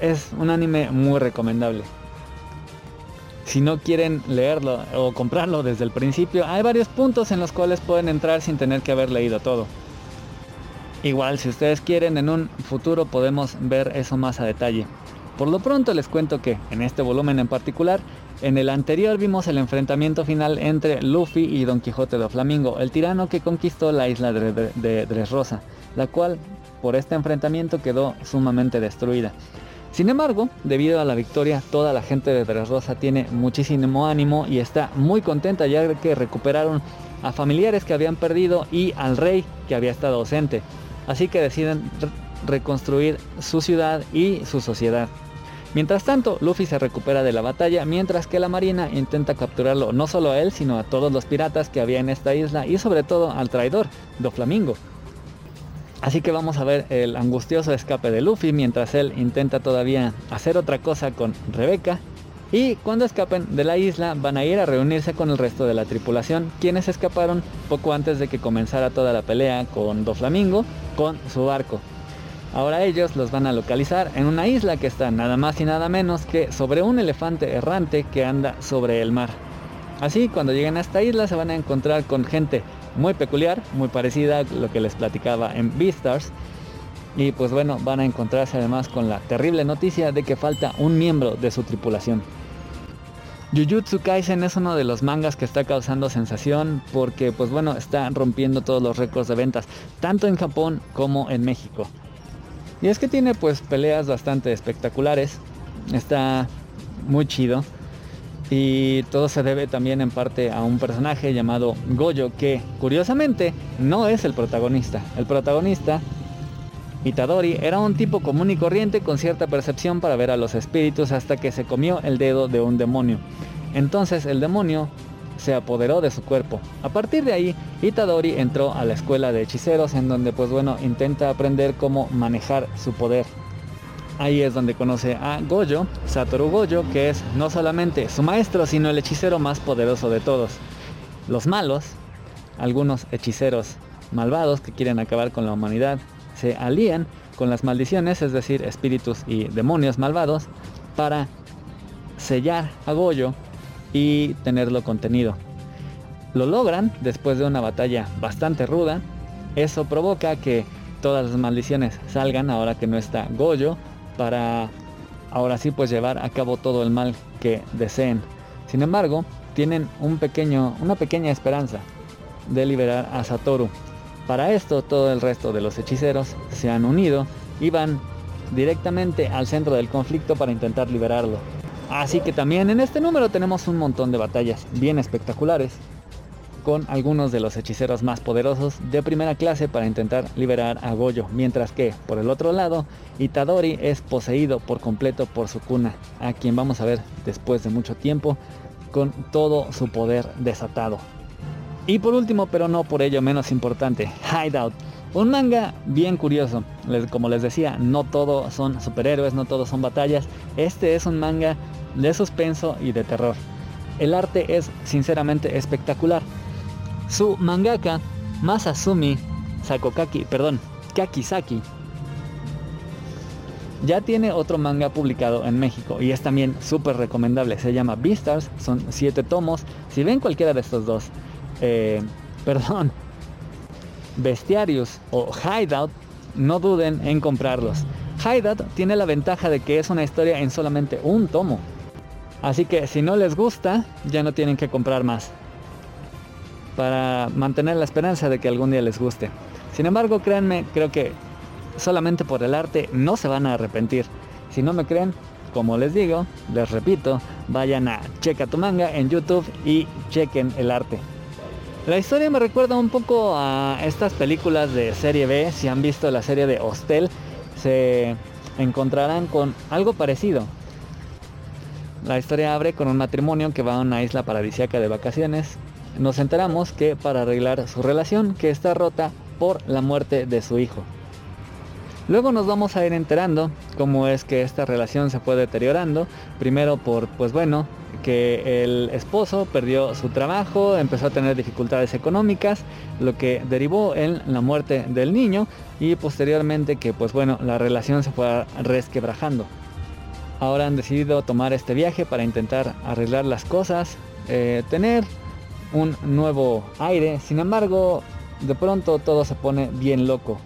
es un anime muy recomendable. Si no quieren leerlo o comprarlo desde el principio, hay varios puntos en los cuales pueden entrar sin tener que haber leído todo. Igual, si ustedes quieren, en un futuro podemos ver eso más a detalle. Por lo pronto les cuento que, en este volumen en particular, en el anterior vimos el enfrentamiento final entre Luffy y Don Quijote de Flamingo, el tirano que conquistó la isla de, Dressrosa, la cual por este enfrentamiento quedó sumamente destruida. Sin embargo, debido a la victoria, toda la gente de Dressrosa tiene muchísimo ánimo y está muy contenta ya que recuperaron a familiares que habían perdido y al rey que había estado ausente. Así que deciden reconstruir su ciudad y su sociedad. Mientras tanto, Luffy se recupera de la batalla, mientras que la marina intenta capturarlo no solo a él, sino a todos los piratas que había en esta isla y sobre todo al traidor, Doflamingo, Así que vamos a ver el angustioso escape de Luffy mientras él intenta todavía hacer otra cosa con Rebeca. Y cuando escapen de la isla van a ir a reunirse con el resto de la tripulación, quienes escaparon poco antes de que comenzara toda la pelea con Doflamingo con su barco. Ahora ellos los van a localizar en una isla que está nada más y nada menos que sobre un elefante errante que anda sobre el mar. Así, cuando lleguen a esta isla se van a encontrar con gente muy peculiar, muy parecida a lo que les platicaba en Beastars. Y pues bueno, van a encontrarse además con la terrible noticia de que falta un miembro de su tripulación. Jujutsu Kaisen es uno de los mangas que está causando sensación porque pues bueno, está rompiendo todos los récords de ventas, tanto en Japón como en México. Y es que tiene pues peleas bastante espectaculares, está muy chido. Y todo se debe también en parte a un personaje llamado Goyo que curiosamente no es el protagonista. El protagonista, Itadori, era un tipo común y corriente con cierta percepción para ver a los espíritus hasta que se comió el dedo de un demonio. Entonces el demonio se apoderó de su cuerpo. A partir de ahí, Itadori entró a la escuela de hechiceros en donde pues bueno, intenta aprender cómo manejar su poder. Ahí es donde conoce a Goyo, Satoru Goyo, que es no solamente su maestro, sino el hechicero más poderoso de todos. Los malos, algunos hechiceros malvados que quieren acabar con la humanidad, se alían con las maldiciones, es decir, espíritus y demonios malvados, para sellar a Goyo y tenerlo contenido. Lo logran después de una batalla bastante ruda. Eso provoca que todas las maldiciones salgan ahora que no está Goyo para ahora sí pues llevar a cabo todo el mal que deseen. Sin embargo, tienen un pequeño, una pequeña esperanza de liberar a Satoru. Para esto todo el resto de los hechiceros se han unido y van directamente al centro del conflicto para intentar liberarlo. Así que también en este número tenemos un montón de batallas bien espectaculares con algunos de los hechiceros más poderosos de primera clase para intentar liberar a Goyo, mientras que por el otro lado Itadori es poseído por completo por su cuna, a quien vamos a ver después de mucho tiempo con todo su poder desatado. Y por último, pero no por ello menos importante, Hideout. Un manga bien curioso. como les decía, no todos son superhéroes, no todos son batallas. Este es un manga de suspenso y de terror. El arte es sinceramente espectacular. Su mangaka Masasumi Sakokaki, perdón, Kakisaki, ya tiene otro manga publicado en México y es también súper recomendable. Se llama Beastars, son 7 tomos. Si ven cualquiera de estos dos, eh, (laughs) perdón, Bestiarius o Hideout, no duden en comprarlos. Hideout tiene la ventaja de que es una historia en solamente un tomo. Así que si no les gusta, ya no tienen que comprar más para mantener la esperanza de que algún día les guste. Sin embargo, créanme, creo que solamente por el arte no se van a arrepentir. Si no me creen, como les digo, les repito, vayan a Checa tu manga en YouTube y chequen el arte. La historia me recuerda un poco a estas películas de serie B. Si han visto la serie de Hostel, se encontrarán con algo parecido. La historia abre con un matrimonio que va a una isla paradisíaca de vacaciones nos enteramos que para arreglar su relación que está rota por la muerte de su hijo. Luego nos vamos a ir enterando cómo es que esta relación se fue deteriorando. Primero por, pues bueno, que el esposo perdió su trabajo, empezó a tener dificultades económicas, lo que derivó en la muerte del niño y posteriormente que, pues bueno, la relación se fue resquebrajando. ahora han decidido tomar este viaje para intentar arreglar las cosas, eh, tener un nuevo aire. Sin embargo, de pronto todo se pone bien loco,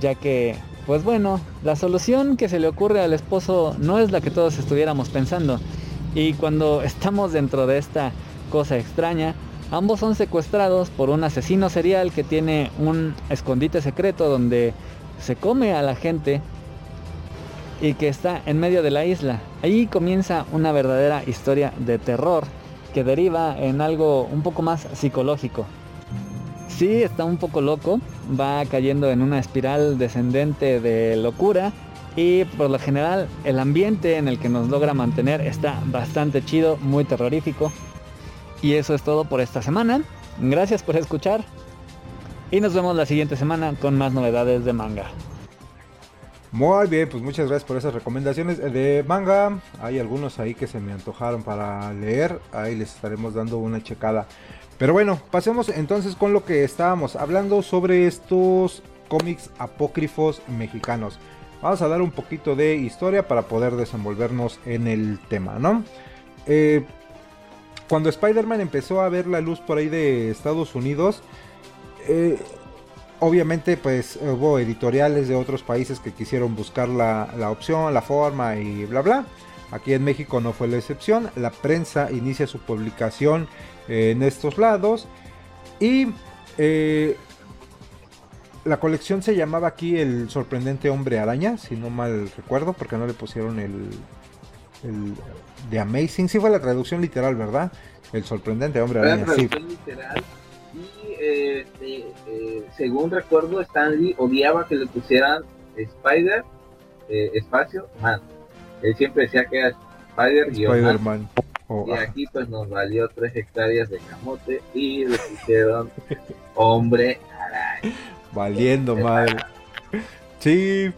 ya que, pues bueno, la solución que se le ocurre al esposo no es la que todos estuviéramos pensando. Y cuando (laughs) estamos dentro de esta cosa extraña, ambos son secuestrados por un asesino serial que tiene un escondite secreto donde se come a la gente y que está en medio de la isla. Ahí comienza una verdadera historia de terror que deriva en algo un poco más psicológico. Sí, está un poco loco, va cayendo en una espiral descendente de locura y por lo general el ambiente en el que nos logra mantener está bastante chido, muy terrorífico. Y eso es todo por esta semana. Gracias por escuchar y nos vemos la siguiente semana con más novedades de manga. Muy bien, pues muchas gracias por esas recomendaciones de manga. Hay algunos ahí que se me antojaron para leer. Ahí les estaremos dando una checada. Pero bueno, pasemos entonces con lo que estábamos hablando sobre estos cómics apócrifos mexicanos. Vamos a dar un poquito de historia para poder desenvolvernos en el tema, ¿no? Eh, cuando Spider-Man empezó a ver la luz por ahí de Estados Unidos, eh, obviamente pues hubo editoriales de otros países que quisieron buscar la, opción, la forma y bla bla. Aquí en México no fue la excepción. La prensa inicia su publicación en estos lados. Y eh, la colección se llamaba aquí El sorprendente hombre araña, si no mal recuerdo, porque no le pusieron el, el The Amazing. Sí fue la traducción literal, ¿verdad? El sorprendente hombre araña. Sí. Literal eh, según recuerdo, Stanley odiaba que le pusieran Spider, eh, espacio, man. Él siempre decía que era Spider, man. Oh, y aquí pues nos valió tres hectáreas de camote y le pusieron hombre Valiendo madre. Sí,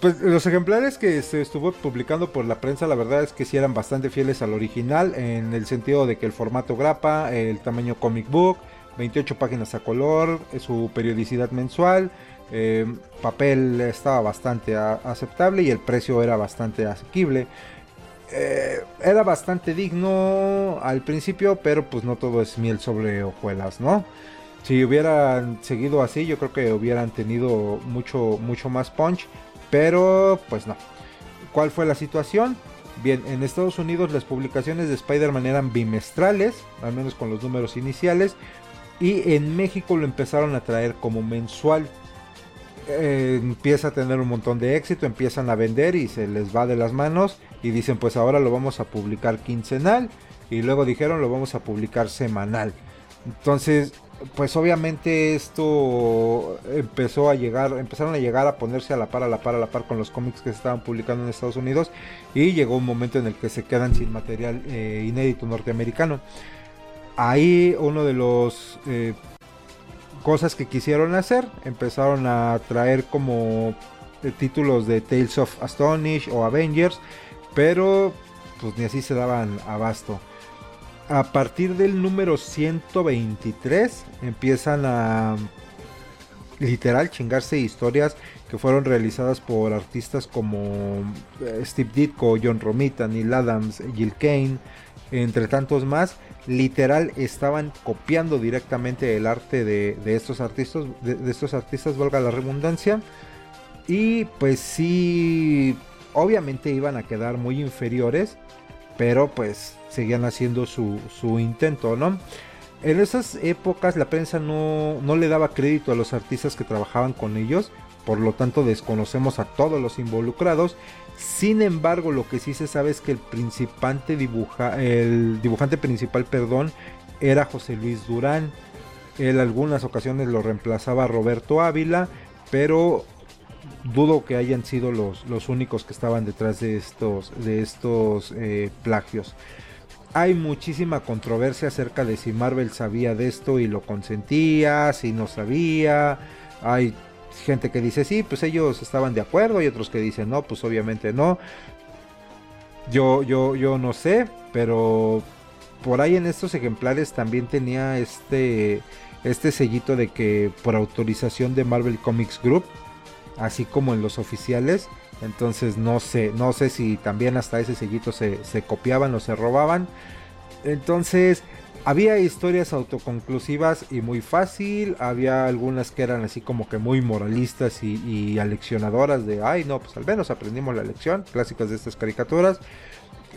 pues los ejemplares que se estuvo publicando por la prensa, la verdad es que sí eran bastante fieles al original, en el sentido de que el formato grapa, el tamaño comic book, 28 páginas a color, su periodicidad mensual, eh, papel estaba bastante aceptable y el precio era bastante asequible. Eh, era bastante digno al principio, pero pues no todo es miel sobre hojuelas, ¿no? Si hubieran seguido así, yo creo que hubieran tenido mucho, mucho más punch, pero pues no. ¿Cuál fue la situación? Bien, en Estados Unidos las publicaciones de Spider-Man eran bimestrales, al menos con los números iniciales, y en México lo empezaron a traer como mensual. Eh, empieza a tener un montón de éxito, empiezan a vender y se les va de las manos y dicen pues ahora lo vamos a publicar quincenal y luego dijeron lo vamos a publicar semanal. Entonces, pues obviamente esto empezó a llegar, empezaron a llegar a ponerse a la par, a la par, a la par con los cómics que se estaban publicando en Estados Unidos y llegó un momento en el que se quedan sin material eh, inédito norteamericano ahí uno de los eh, cosas que quisieron hacer, empezaron a traer como eh, títulos de Tales of Astonish o Avengers, pero pues ni así se daban abasto. A partir del número 123 empiezan a literal chingarse historias que fueron realizadas por artistas como eh, Steve Ditko, John Romita, Neil Adams, Jill Kane, entre tantos más literal estaban copiando directamente el arte de, estos artistas, de, estos artistas, valga la redundancia. Y pues sí, obviamente iban a quedar muy inferiores, pero pues seguían haciendo su, intento, ¿no? En esas épocas la prensa no, no le daba crédito a los artistas que trabajaban con ellos, por lo tanto desconocemos a todos los involucrados sin embargo, lo que sí se sabe es que el, principante dibuja, el dibujante principal perdón, era José Luis Durán. En algunas ocasiones lo reemplazaba Roberto Ávila, pero dudo que hayan sido los, los únicos que estaban detrás de estos, de estos eh, plagios. Hay muchísima controversia acerca de si Marvel sabía de esto y lo consentía, si no sabía. Hay gente que dice sí, pues ellos estaban de acuerdo y otros que dicen no, pues obviamente no. Yo, yo, yo no sé, pero por ahí en estos ejemplares también tenía este, este sellito de que por autorización de Marvel Comics Group, así como en los oficiales. Entonces no sé, no sé si también hasta ese sellito se, se copiaban o se robaban. Entonces había historias autoconclusivas y muy fácil, había algunas que eran así como que muy moralistas y, aleccionadoras de, ay no, pues al menos aprendimos la lección, clásicas de estas caricaturas.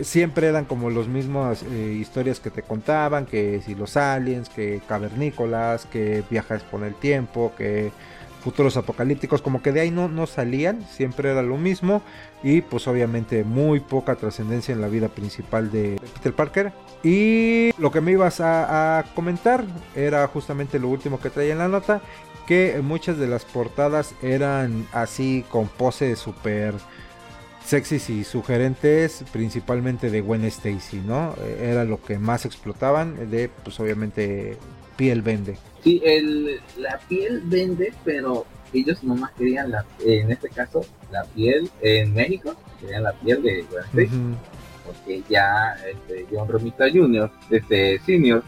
Siempre eran como las mismas eh, historias que te contaban, que si los aliens, que cavernícolas, que viajas con el tiempo, que futuros apocalípticos, como que de ahí no, no salían, siempre era lo mismo y pues obviamente muy poca trascendencia en la vida principal de Peter Parker. Y lo que me ibas a, comentar era justamente lo último que traía en la nota, que muchas de las portadas eran así con poses súper sexys y sugerentes, principalmente de Gwen Stacy, ¿no? Era lo que más explotaban, de pues obviamente piel vende. Sí, el, la piel vende, pero ellos nomás querían, la, en este caso, la piel en México, querían la piel de porque ya este, John Romita Jr., este Senior,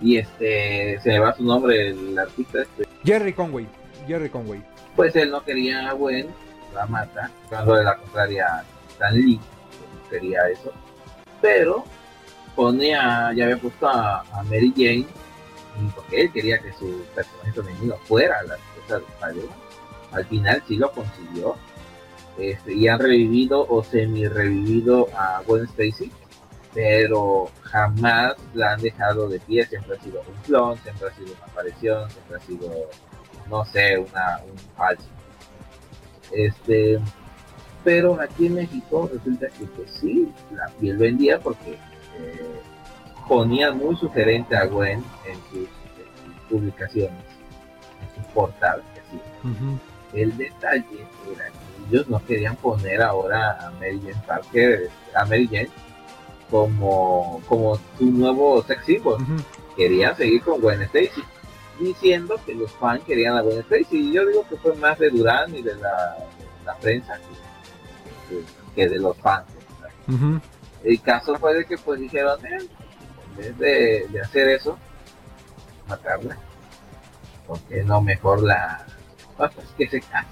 y este se me va su nombre el artista este. Jerry Conway, Jerry Conway. Pues él no quería a Gwen, la mata, cuando de la contraria Stan Lee, quería eso, pero ponía, ya había puesto a Mary Jane porque él quería que su personaje femenino fuera la esposa de spider Al final sí lo consiguió. Este, y han revivido o semi-revivido a Gwen Stacy, pero jamás la han dejado de pie. Siempre ha sido un clon, siempre ha sido una aparición, siempre ha sido, no sé, una, un falso. Este, pero aquí en México resulta que pues sí, la piel vendía porque eh, ponía muy sugerente a Gwen en sus, publicaciones, en sus portales. El detalle era que ellos no querían poner ahora a Mary Jane Parker, a Mary Jane, como, como su nuevo sex symbol. Querían seguir con Gwen Stacy, diciendo que los fans querían a Gwen Stacy. Y yo digo que fue más de Durán y de la, prensa que, de los fans. El caso fue de que pues dijeron, eh, de, hacer eso, matarla, porque no mejor la, pues, que se cae.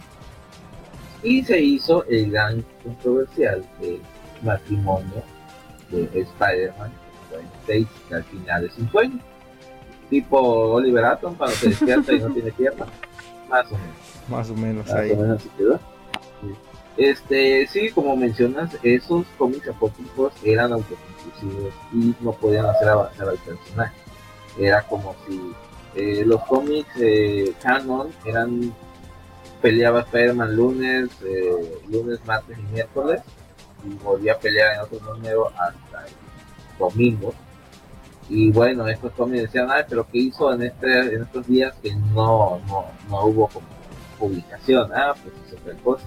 Y se hizo el gran controversial de matrimonio de Spider-Man al final es un sueño. Tipo Oliver Atom cuando se despierta y no tiene pierna. Más o menos. (laughs) Más o menos ahí. Este, sí, como mencionas, esos cómics apócrifos eran autoconclusivos y no podían hacer avanzar al personaje. Era como si eh, los cómics eh, canon eran peleaba Spider-Man lunes, eh, lunes, martes y miércoles y volvía a pelear en otro número hasta el domingo. Y bueno, estos cómics decían, ah, pero ¿qué hizo en, este, en estos días que no, no, no hubo como publicación? Ah, pues hizo otra cosa.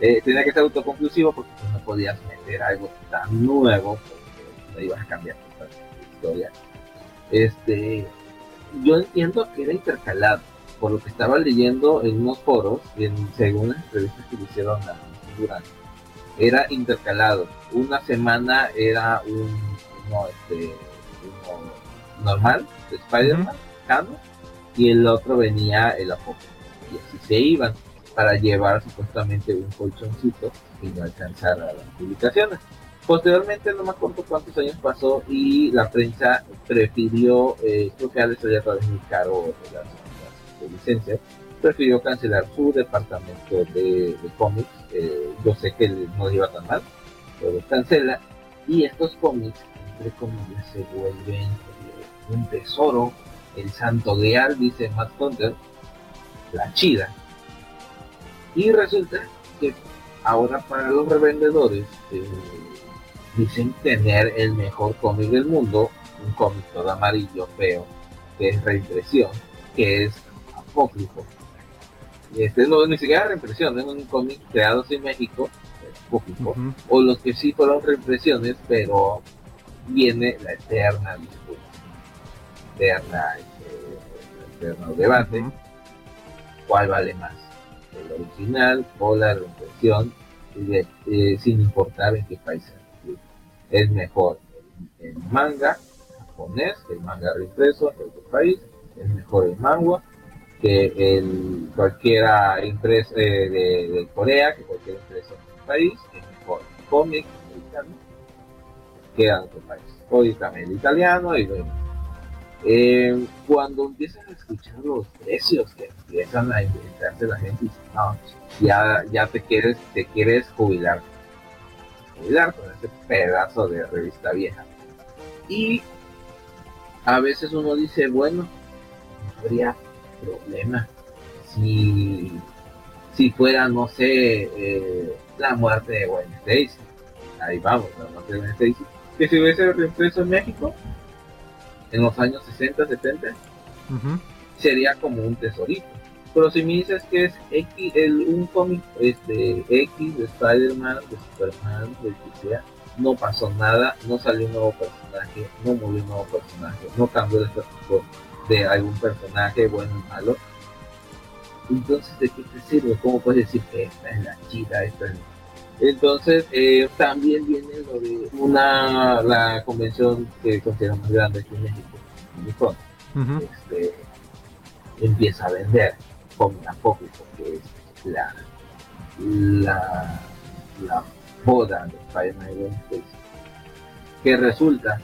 Eh, tenía que ser autoconclusivo porque no podías meter algo tan nuevo porque no ibas a cambiar la historia. Este, yo entiendo que era intercalado, por lo que estaba leyendo en unos foros, en, según las entrevistas que le hicieron a Durante, era intercalado. Una semana era un uno, este, normal de Spider-Man, y el otro venía el Apocalipsis. Y así se iban para llevar supuestamente un colchoncito y no alcanzar a las publicaciones. Posteriormente, no me acuerdo cuántos años pasó y la prensa prefirió, eh, creo que les había muy caro las, licencias, prefirió cancelar su departamento de, cómics. Eh, yo sé que no iba tan mal, pero cancela. Y estos cómics, entre comillas, se vuelven eh, un tesoro, el santo grial, dice Matt Hunter, la chida, y resulta que ahora para los revendedores eh, dicen tener el mejor cómic del mundo, un cómic todo amarillo, feo, que es reimpresión, que es apócrifo. Este no ni siquiera reimpresión, es un cómic creado en México, apócrifo, o los que sí fueron reimpresiones, pero viene la eterna disputa, eterna, este, eterno debate, ¿cuál vale más? El original o la reimpresión, eh, sin importar en qué país es mejor el, manga japonés, el manga reimpreso en otro país, es mejor el manga, que el, cualquiera empresa eh, de, Corea, que cualquier empresa en el país, es mejor cómic americano que en otro país. Hoy también el italiano y eh, cuando empiezan a escuchar los precios que empiezan a inventarse la gente, ya, ya te quieres, te quieres jubilar. Jubilar con ese pedazo de revista vieja. Y a veces uno dice, bueno, no habría problema si, si fuera, no sé, eh, la muerte de Gwen Stacy. Ahí vamos, la muerte de Gwen Stacy. Que si hubiese reimpreso en México, en los años 60, 70, sería como un tesorito. Pero si me dices que es X, el, un cómic este, X de Spider-Man, de Superman, de que sea, no pasó nada, no salió un nuevo personaje, no murió un nuevo personaje, no cambió el estatuto de algún personaje bueno o malo. Entonces, ¿de qué te sirve? ¿Cómo puedes decir que esta es la chida? Esta es entonces, eh, también viene lo de una, la convención que considera más grande aquí en México, este, empieza a vender con a poco, porque es la, la, la boda de Spider-Man que resulta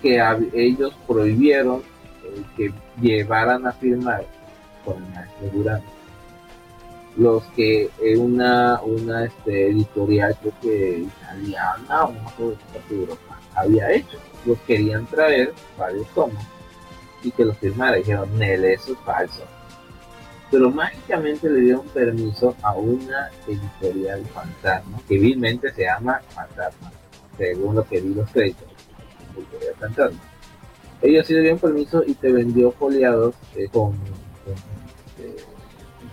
que ellos prohibieron eh, que llevaran a firmar con la seguridad los que eh, una, una este, editorial creo que italiana o no de Europa había hecho. Los querían traer varios tomos y que los firmara. Dijeron, Nel, eso es falso. Pero mágicamente le dieron permiso a una editorial fantasma, que vilmente se llama Fantasma, según lo que vi los créditos. Editorial fantasma. Ellos sí le dieron permiso y te vendió foliados eh, con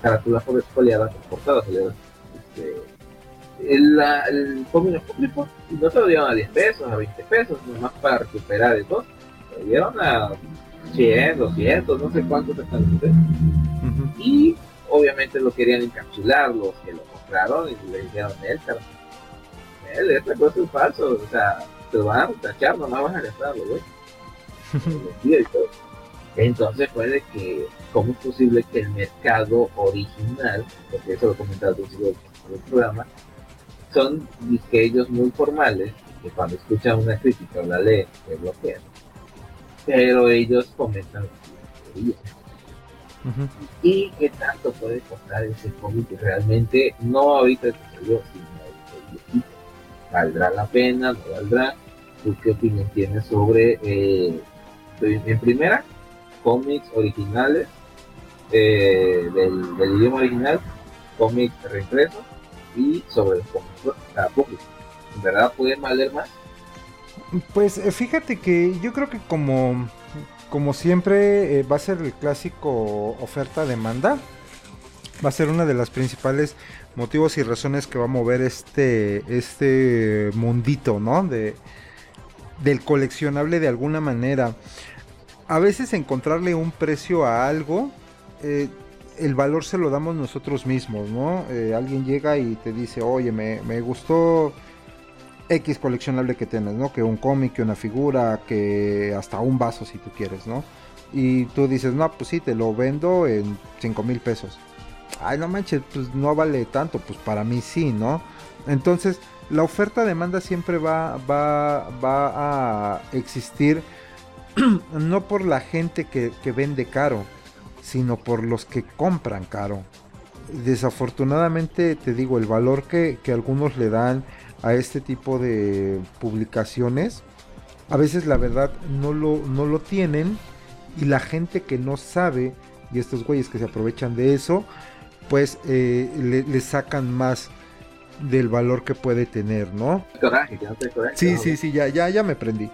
carátulas foliadas, portadas foliadas. Este, el, el cómic público no te lo dieron a 10 pesos, a 20 pesos, nomás para recuperar todo. Lo dieron a 100, 200, no sé cuántos exactamente. Uh Y obviamente lo querían encapsular los que lo compraron y le dijeron, él, él, esta cosa es falso, o sea, te lo van a tachar, nomás vas a gastarlo, güey. (laughs) Entonces puede que, ¿cómo es posible que el mercado original, porque eso lo comentaba al principio del programa, son ellos muy formales, que cuando escuchan una crítica o la leen, se bloquean. Pero ellos comentan ¿Y qué tanto puede costar ese cómic? Realmente, no ahorita que salió, sino ¿Valdrá la pena? ¿No valdrá? ¿Tú qué opinión tienes sobre, eh, en primera, cómics originales eh, del, idioma original, cómics reimpresos y sobre los cómics público. ¿En verdad pueden valer más? Pues eh, fíjate que yo creo que como, como siempre eh, va a ser el clásico oferta-demanda. Va a ser una de las principales motivos y razones que va a mover este, este mundito, ¿no? De, del coleccionable de alguna manera a veces encontrarle un precio a algo, eh, el valor se lo damos nosotros mismos, ¿no? Eh, alguien llega y te dice, oye, me, gustó X coleccionable que tienes, ¿no? Que un cómic, que una figura, que hasta un vaso si tú quieres, ¿no? Y tú dices, no, pues sí, te lo vendo en 5 mil pesos. Ay, no manches, pues no vale tanto, pues para mí sí, ¿no? Entonces, la oferta-demanda siempre va, a existir (clears throat) no por la gente que, vende caro, sino por los que compran caro. Desafortunadamente, te digo, el valor que, algunos le dan a este tipo de publicaciones, a veces la verdad no lo, no lo tienen y la gente que no sabe, y estos güeyes que se aprovechan de eso, pues eh, le, sacan más del valor que puede tener, ¿no? Sí, sí, sí, ya, ya, ya me prendí.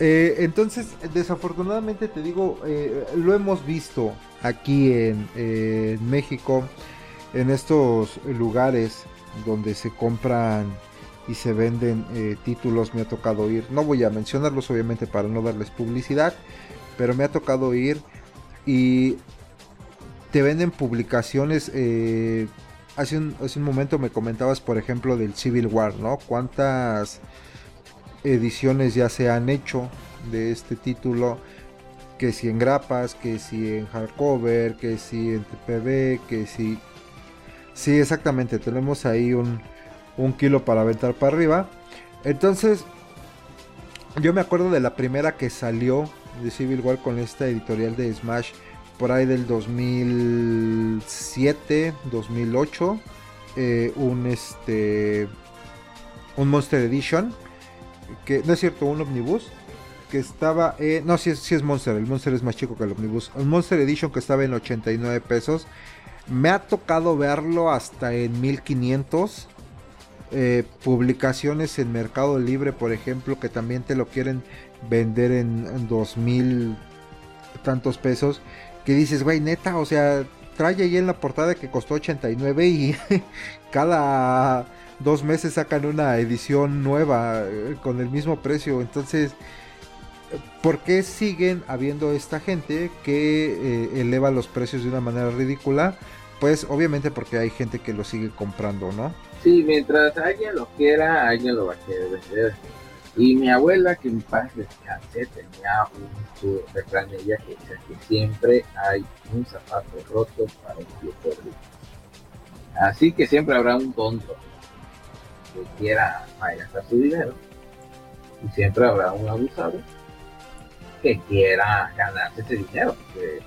Eh, entonces, desafortunadamente te digo, eh, lo hemos visto aquí en, México, en estos lugares donde se compran y se venden eh, títulos, me ha tocado ir, no voy a mencionarlos obviamente para no darles publicidad, pero me ha tocado ir y te venden publicaciones. un, hace un momento me comentabas, por ejemplo, del Civil War, ¿no? ¿Cuántas ediciones ya se han hecho de este título que si en grapas, que si en hardcover, que si en TPB, que si... Sí, exactamente, tenemos ahí un, un kilo para aventar para arriba. Entonces, yo me acuerdo de la primera que salió de Civil War con esta editorial de Smash por ahí del 2007, 2008, eh, un este un Monster Edition que no es cierto, un Omnibus que estaba, eh, no, si es, es Monster, el Monster es más chico que el Omnibus, un Monster Edition que estaba en 89 pesos. Me ha tocado verlo hasta en 1500. Eh, publicaciones en Mercado Libre, por ejemplo, que también te lo quieren vender en, en 2000 tantos pesos que dices, güey, neta, o sea, trae ahí en la portada que costó 89 y (laughs) cada dos meses sacan una edición nueva eh, con el mismo precio. Entonces, ¿por qué siguen habiendo esta gente que eh, eleva los precios de una manera ridícula? Pues obviamente porque hay gente que lo sigue comprando, ¿no? Sí, mientras alguien lo quiera, alguien lo va a querer vender. Y mi abuela, que mi padre descanse, tenía un refrán ella que decía que siempre hay un zapato roto para un pie perdido. Así que siempre habrá un tonto que quiera gastar su dinero. Y siempre habrá un abusado que quiera ganarse ese dinero. Porque,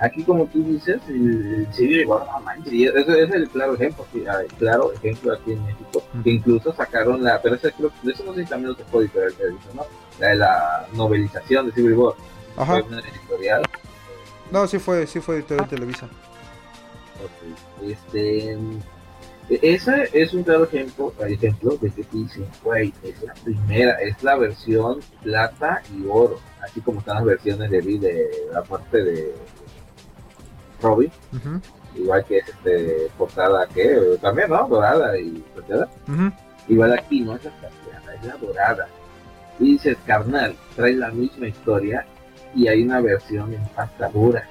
Aquí, como tú dices, el Civil no manches, y eso es el claro ejemplo, ah, claro ejemplo aquí en México, que incluso sacaron la, pero ese, creo, de eso no sé si también lo tocó editorial ¿no? La de la novelización de Civil War. Ajá. Fue una editorial. No, sí fue, sí fue editorial Televisa. Okay. Este, ese es un claro ejemplo, ejemplo de que dicen, güey, es la primera, es la versión plata y oro, así como están las versiones de, de la parte de Robin. Igual que es este portada que también, ¿no? Dorada y plateada. Igual aquí no es la plateada, es la dorada. Y dices, carnal, trae la misma historia y hay una versión en pasta dura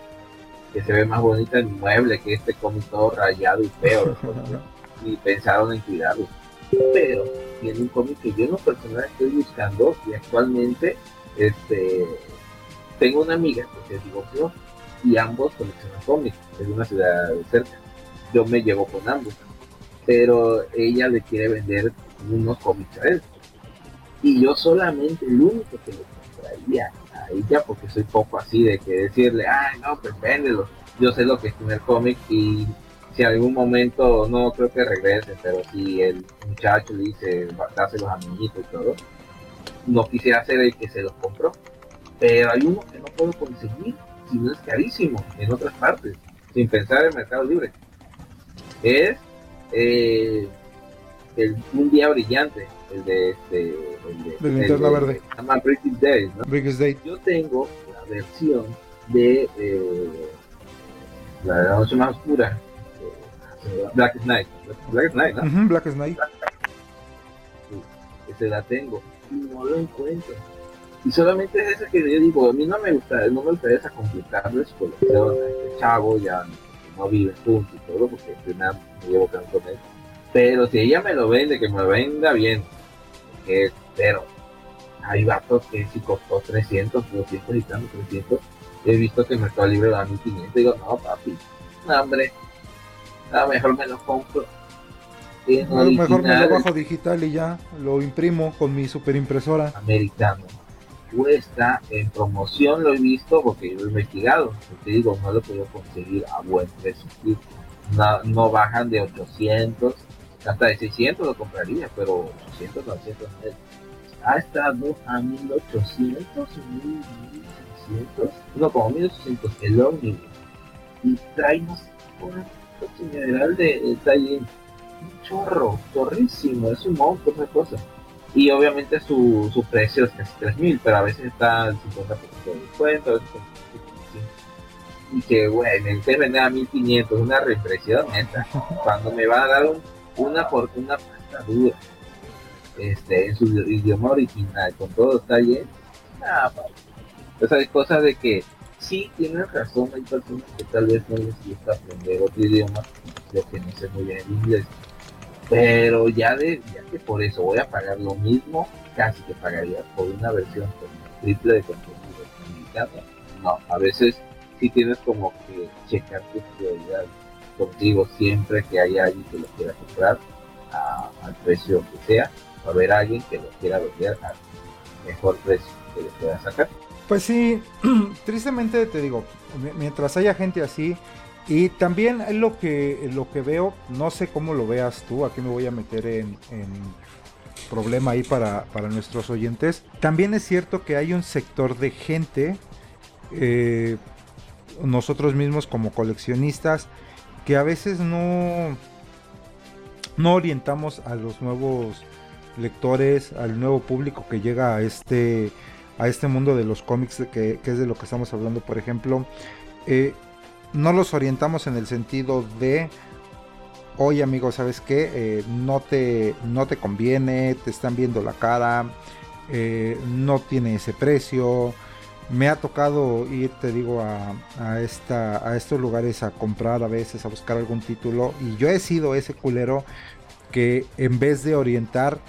que se ve más bonita en mueble que este cómic todo rayado y feo. (laughs) y pensaron en cuidarlo. Pero tiene un cómic que yo en lo personal estoy buscando y actualmente este tengo una amiga que se divorció y ambos coleccionan cómics en una ciudad cerca. Yo me llevo con ambos, pero ella le quiere vender unos cómics a él. Y yo solamente el único que le compraría a ella, porque soy poco así de que decirle, ay, no, pues véndelo. Yo sé lo que es tener cómic y si en algún momento, no creo que regrese, pero si el muchacho dice, dárselos a mi hijo y todo, no quisiera ser el que se los compró. Pero hay uno que no puedo conseguir si no es carísimo en otras partes, sin pensar en Mercado Libre. Es eh, el, un día brillante, el de este. El de, linterna verde. British Days, ¿no? Day. Yo tengo la versión de eh, la noche más oscura. Black Knight. Black Knight, ¿no? Black Knight. Sí, ese la tengo y no lo encuentro y solamente es ese que yo digo, a mí no me gusta, no me gustaría esa complicarle su colección a este chavo, ya no vive juntos y todo, porque primero me llevo tanto con él. Pero si ella me lo vende, que me venga bien, que pero hay vatos que si costó 300, 200 y tanto, 300, he visto que el Mercado Libre da 1500, digo, no papi, no hombre, a mejor me lo compro. mejor me lo bajo digital y ya lo imprimo con mi super impresora. Americano. Cuesta en promoción lo he visto porque yo he investigado. Te digo no lo puedo conseguir a buen precio. No, no, bajan de 800 hasta de 600 lo compraría pero 800 900 ha estado a 1800 1600 no como 1800 el ómnibus y trae una general de, está un chorro chorrísimo es un monstruo esa cosa. Y obviamente su, su precio es casi 3000, pero a veces está al 50% de descuento, a veces y que güey, me quiere vender a 1500, una reimpresión neta, (laughs) cuando me va a dar un, una por una pasta dura, este, en su idioma original, con todo bien, nada, hay cosas de que sí tienes razón, hay personas que tal vez no les gusta aprender otro idioma, lo que no sé muy bien en inglés, pero ya de ya que por eso voy a pagar lo mismo casi que pagaría por una versión triple de contenido americano, no, a veces sí tienes como que checar tus prioridades contigo siempre que haya alguien que lo quiera comprar al precio que sea, va a haber alguien que lo quiera vender al mejor precio que le pueda sacar. Pues sí, (clears throat) tristemente te digo, mientras haya gente así, y también lo que, lo que veo, no sé cómo lo veas tú, aquí me voy a meter en, problema ahí para, nuestros oyentes. También es cierto que hay un sector de gente, eh, nosotros mismos como coleccionistas, que a veces no, no orientamos a los nuevos lectores, al nuevo público que llega a este, a este mundo de los cómics, que, que es de lo que estamos hablando, por ejemplo. Eh, no los orientamos en el sentido de, oye amigo, ¿sabes qué? Eh, no, te, no te conviene, te están viendo la cara, eh, no tiene ese precio. Me ha tocado ir, te digo, a, esta, a estos lugares a comprar a veces, a buscar algún título. Y yo he sido ese culero que en vez de orientar,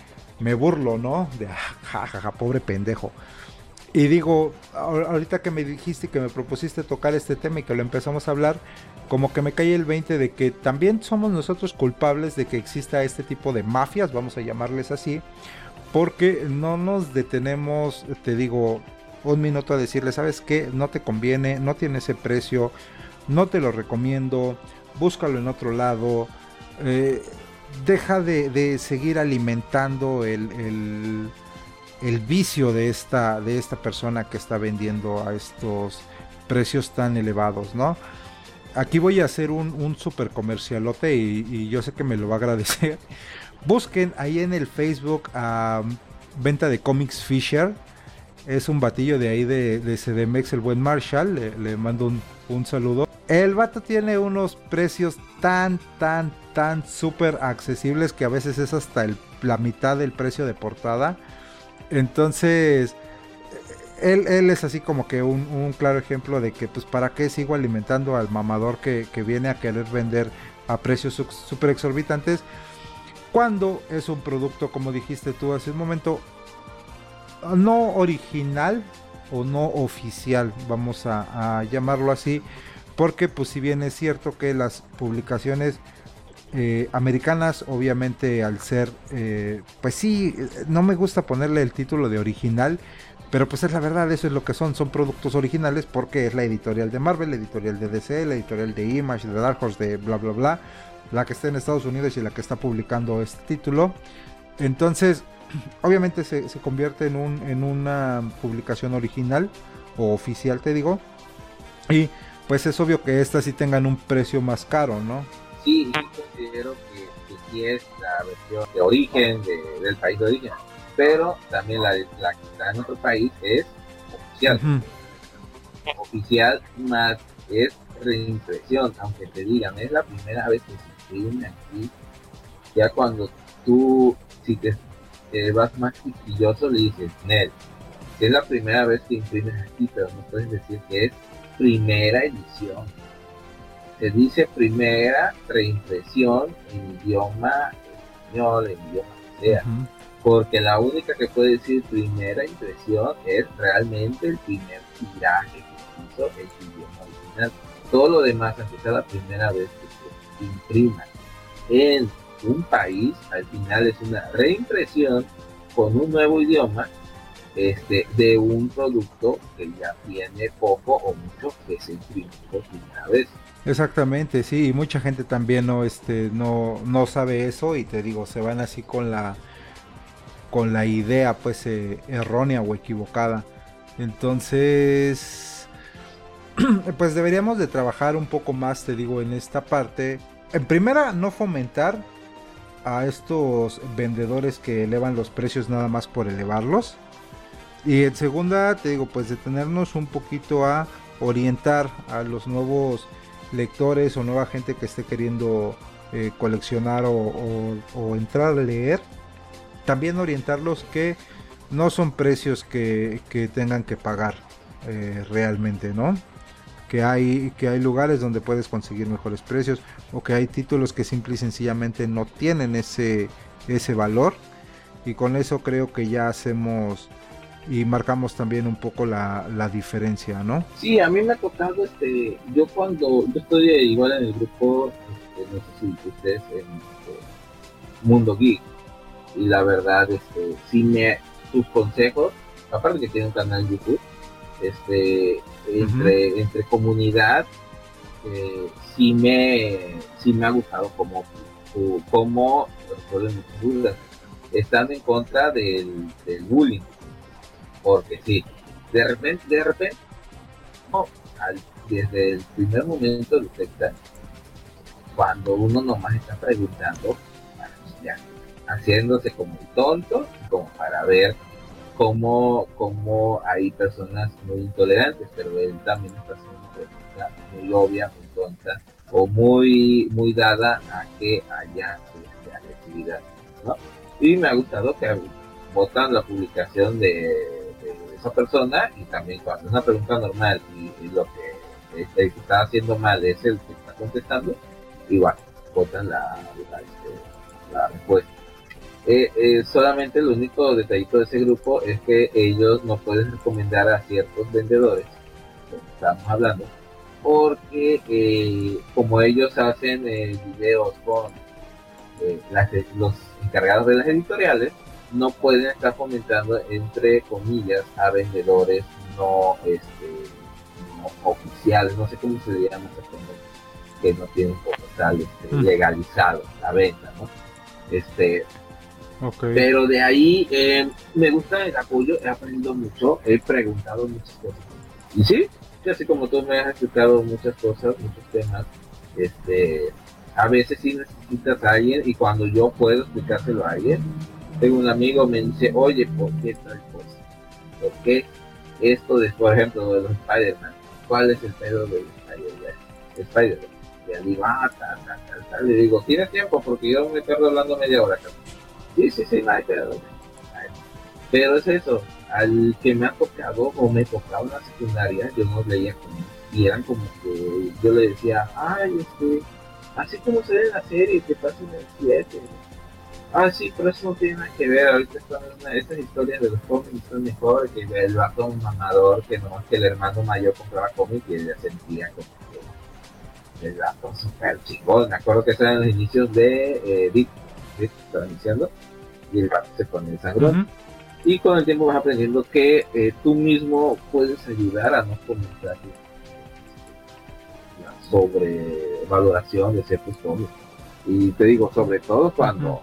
me burlo, ¿no? De jajaja, ah, pobre pendejo. Y digo, ahorita que me dijiste que me propusiste tocar este tema y que lo empezamos a hablar, como que me cae el 20 de que también somos nosotros culpables de que exista este tipo de mafias, vamos a llamarles así, porque no nos detenemos, te digo, un minuto a decirle, ¿sabes qué? No te conviene, no tiene ese precio, no te lo recomiendo, búscalo en otro lado, eh, deja de, seguir alimentando el el vicio de esta, de esta persona que está vendiendo a estos precios tan elevados, ¿no? Aquí voy a hacer un, un super comercialote y, yo sé que me lo va a agradecer. (laughs) Busquen ahí en el Facebook a venta de Comics Fisher. Es un batillo de ahí de, de CDMX, el buen Marshall. Le, mando un, saludo. El vato tiene unos precios tan, tan, tan súper accesibles que a veces es hasta la mitad del precio de portada. Entonces, él, es así como que un, claro ejemplo de que, pues, ¿para qué sigo alimentando al mamador que, viene a querer vender a precios súper exorbitantes? Cuando es un producto, como dijiste tú hace un momento, no original o no oficial, vamos a, llamarlo así, porque pues si bien es cierto que las publicaciones eh, americanas, obviamente al ser, eh, pues sí, no me gusta ponerle el título de original, pero pues es la verdad, eso es lo que son, son productos originales porque es la editorial de Marvel, la editorial de DC, la editorial de Image, de Dark Horse, de bla bla bla, la que está en Estados Unidos y la que está publicando este título. Entonces, (clears throat) obviamente se, se convierte en, un, en una publicación original o oficial, te digo, y pues es obvio que estas sí tengan un precio más caro, ¿no? Sí, considero que, sí es la versión de origen del país de origen, pero también la, la que está en otro país es oficial. Oficial más es reimpresión, aunque te digan, es la primera vez que se imprime aquí. Ya cuando tú, si te, vas más chiquilloso, le dices, Nel, es la primera vez que imprimes aquí, pero no puedes decir que es primera edición se dice primera reimpresión en idioma español, en idioma que sea. Porque la única que puede decir primera impresión es realmente el primer tiraje que hizo el idioma original. Todo lo demás, aunque sea la primera vez que se imprima en un país, al final es una reimpresión con un nuevo idioma este, de un producto que ya tiene poco o mucho que se imprimió por primera vez. Exactamente, sí, y mucha gente también no, este, no, no sabe eso y te digo, se van así con la, con la idea pues eh, errónea o equivocada. Entonces, (clears throat) pues deberíamos de trabajar un poco más, te digo, en esta parte. En primera, no fomentar a estos vendedores que elevan los precios nada más por elevarlos. Y en segunda, te digo, pues detenernos un poquito a orientar a los nuevos lectores o nueva gente que esté queriendo eh, coleccionar o, entrar a leer, también orientarlos que no son precios que, tengan que pagar eh, realmente, ¿no? Que hay, que hay lugares donde puedes conseguir mejores precios o que hay títulos que simple y sencillamente no tienen ese, ese valor. Y con eso creo que ya hacemos y marcamos también un poco la, la, diferencia, ¿no? Sí, a mí me ha tocado, este, yo cuando, yo estoy igual en el grupo, este, no sé si ustedes en este, Mundo Geek, y la verdad, este, sí me, sus consejos, aparte que tiene un canal en YouTube, este, entre, entre comunidad, eh, sí me, sí me ha gustado como, como resuelven dudas. Están en contra del, del bullying porque sí, de repente, de repente, desde el primer momento detecta cuando uno nomás está preguntando, haciéndose como tonto, como para ver cómo, cómo hay personas muy intolerantes, pero él también está haciendo muy obvia, muy tonta, o muy, muy dada a que haya agresividad, ¿no? Y me ha gustado que votan la publicación de esa persona y también cuando es una pregunta normal y, lo que, está haciendo mal es el que está contestando, igual, votan la, este, respuesta. Eh, eh, solamente el único detallito de ese grupo es que ellos no pueden recomendar a ciertos vendedores, estamos hablando, porque eh, como ellos hacen videos con los encargados de las editoriales, no pueden estar fomentando entre comillas a vendedores no este oficiales, no sé cómo se llama que no tienen como tal este, mm. legalizado la venta, ¿no? Este, pero de ahí eh, me gusta el apoyo, he aprendido mucho, he preguntado muchas cosas. Y sí, así como tú me has explicado muchas cosas, muchos temas, este, a veces sí necesitas a alguien y cuando yo puedo explicárselo a alguien, tengo un amigo me dice, oye, ¿por qué tal cosa? ¿Por qué esto de, por ejemplo, de los Spider-Man? ¿Cuál es el pedo de Spider-Man? Le digo, ah, tal, tal, tal. Le digo, ¿tienes tiempo? Porque yo me estoy hablando media hora. Sí, sí, sí, no hay. Pero es eso, al que me ha tocado o me tocaba en la secundaria, yo no leía como, y eran como que yo le decía, ay, este, así como se ve en la serie, que pasa en el 7, Ah, sí, pero eso no tiene nada que ver. Ahorita están estas historias de los cómics son mejor que el vato un mamador que no que el hermano mayor compraba cómics y ella sentía como que el vato súper chingón. Me acuerdo que estaban los inicios de eh, Dick, Dick estaba iniciando y el vato se pone el sangrón. Y con el tiempo vas aprendiendo que eh, tú mismo puedes ayudar a no comentar la sobrevaloración de ciertos cómics. Y te digo, sobre todo cuando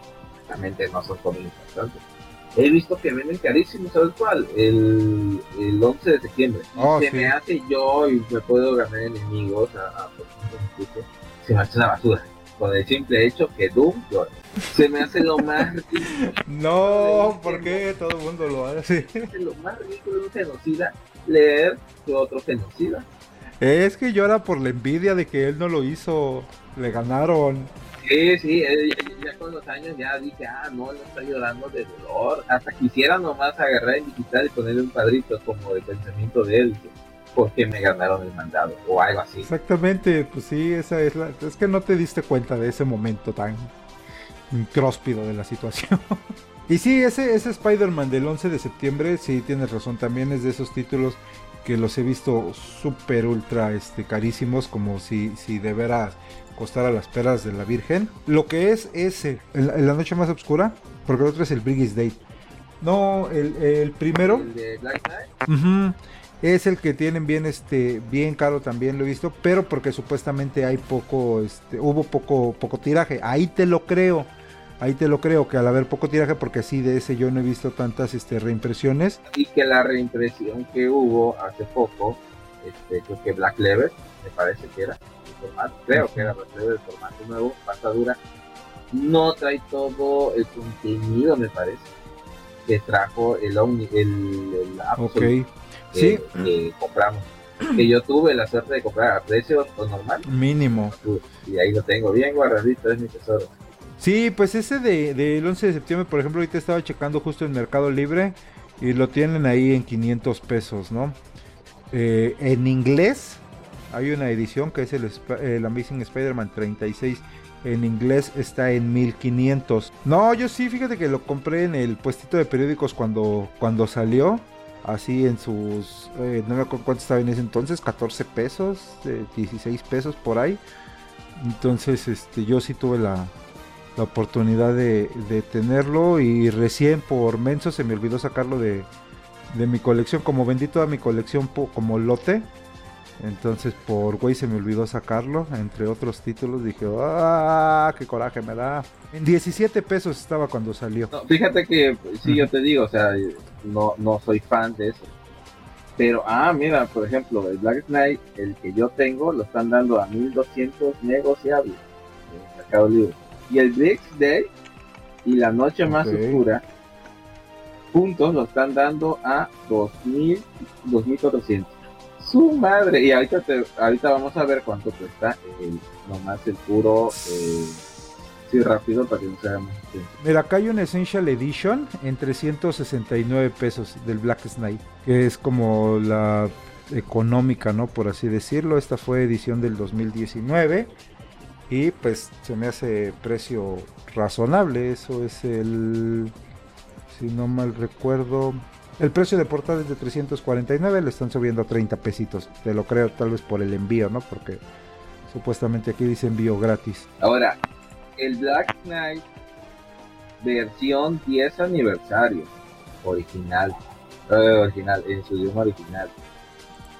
no son cómics importantes. He visto que venden carísimo, ¿sabes cuál? El, el 11 de septiembre. Oh, se me hace yo y me puedo ganar enemigos a, a se me hace una basura. Con el simple hecho que Doom llora. (laughs) (laughs) Se me hace lo más ridículo. no, ¿por qué todo el mundo lo hace? lo más ridículo de un genocida leer que otro genocida. Es que llora por la envidia de que él no lo hizo. Le ganaron. Sí, sí, ya con los años ya dije, ah, no, no está llorando de dolor. Hasta quisiera nomás agarrar el digital y ponerle un padrito como de pensamiento de él, porque me ganaron el mandado o algo así. Exactamente, pues sí, esa es la. Es que no te diste cuenta de ese momento tan cróspido de la situación. (laughs) y sí, ese, ese Spider-Man del 11 de septiembre, sí, tienes razón, también es de esos títulos que los he visto súper ultra este, carísimos, como si, si de veras costara las perlas de la Virgen. Lo que es ese, en, la noche más oscura, porque el otro es el Briggs Day. No, el, primero. El de Black Knight. es el que tienen bien este bien caro también lo he visto pero porque supuestamente hay poco este hubo poco poco tiraje ahí te lo creo ahí te lo creo que al haber poco tiraje porque así de ese yo no he visto tantas este reimpresiones y que la reimpresión que hubo hace poco este creo que Black Lever me parece que era formato, creo que era el formato nuevo, pasta dura, no trae todo el contenido, me parece, que trajo el Omni, el, el que, compramos. Que yo tuve la suerte de comprar a precio normal. Mínimo. Y ahí lo tengo bien guardadito, es mi tesoro. Sí, pues ese de, del 11 de septiembre, por ejemplo, ahorita estaba checando justo en Mercado Libre y lo tienen ahí en 500 pesos, ¿no? Eh, en inglés hay una edición que es el, Amazing Spider-Man 36. En inglés está en 1500. No, yo sí, fíjate que lo compré en el puestito de periódicos cuando, cuando salió. así en sus, eh, no me acuerdo cuánto estaba en ese entonces, 14 pesos, 16 pesos por ahí. Entonces, este, yo sí tuve la, la oportunidad de, de, tenerlo y recién por menso se me olvidó sacarlo de, de mi colección. Como vendí toda mi colección como lote, entonces por güey se me olvidó sacarlo, entre otros títulos. Dije, ¡ah! ¡Qué coraje me da! En 17 pesos estaba cuando salió. fíjate que, sí, yo te digo, o sea, no, no soy fan de eso. Pero, ah, mira, por ejemplo, el Black Knight, el que yo tengo, lo están dando a 1200 negociables en Mercado Libre. Y el Brix Day y la Noche Más Oscura, juntos lo están dando a 2000, 2400 su madre. Y ahorita, ahorita vamos a ver cuánto cuesta el, nomás el puro. Eh, sí, rápido para que no se Mira, acá hay un Essential Edition en 369 pesos del Black Knight, que es como la económica, ¿no? Por así decirlo. Esta fue edición del 2019 y pues se me hace precio razonable. Eso es el, si no mal recuerdo, el precio de portada es de 349, le están subiendo a 30 pesitos. Te lo creo tal vez por el envío, ¿no? Porque supuestamente aquí dice envío gratis. Ahora, el Black Knight versión 10 aniversario original, eh, original en su idioma original.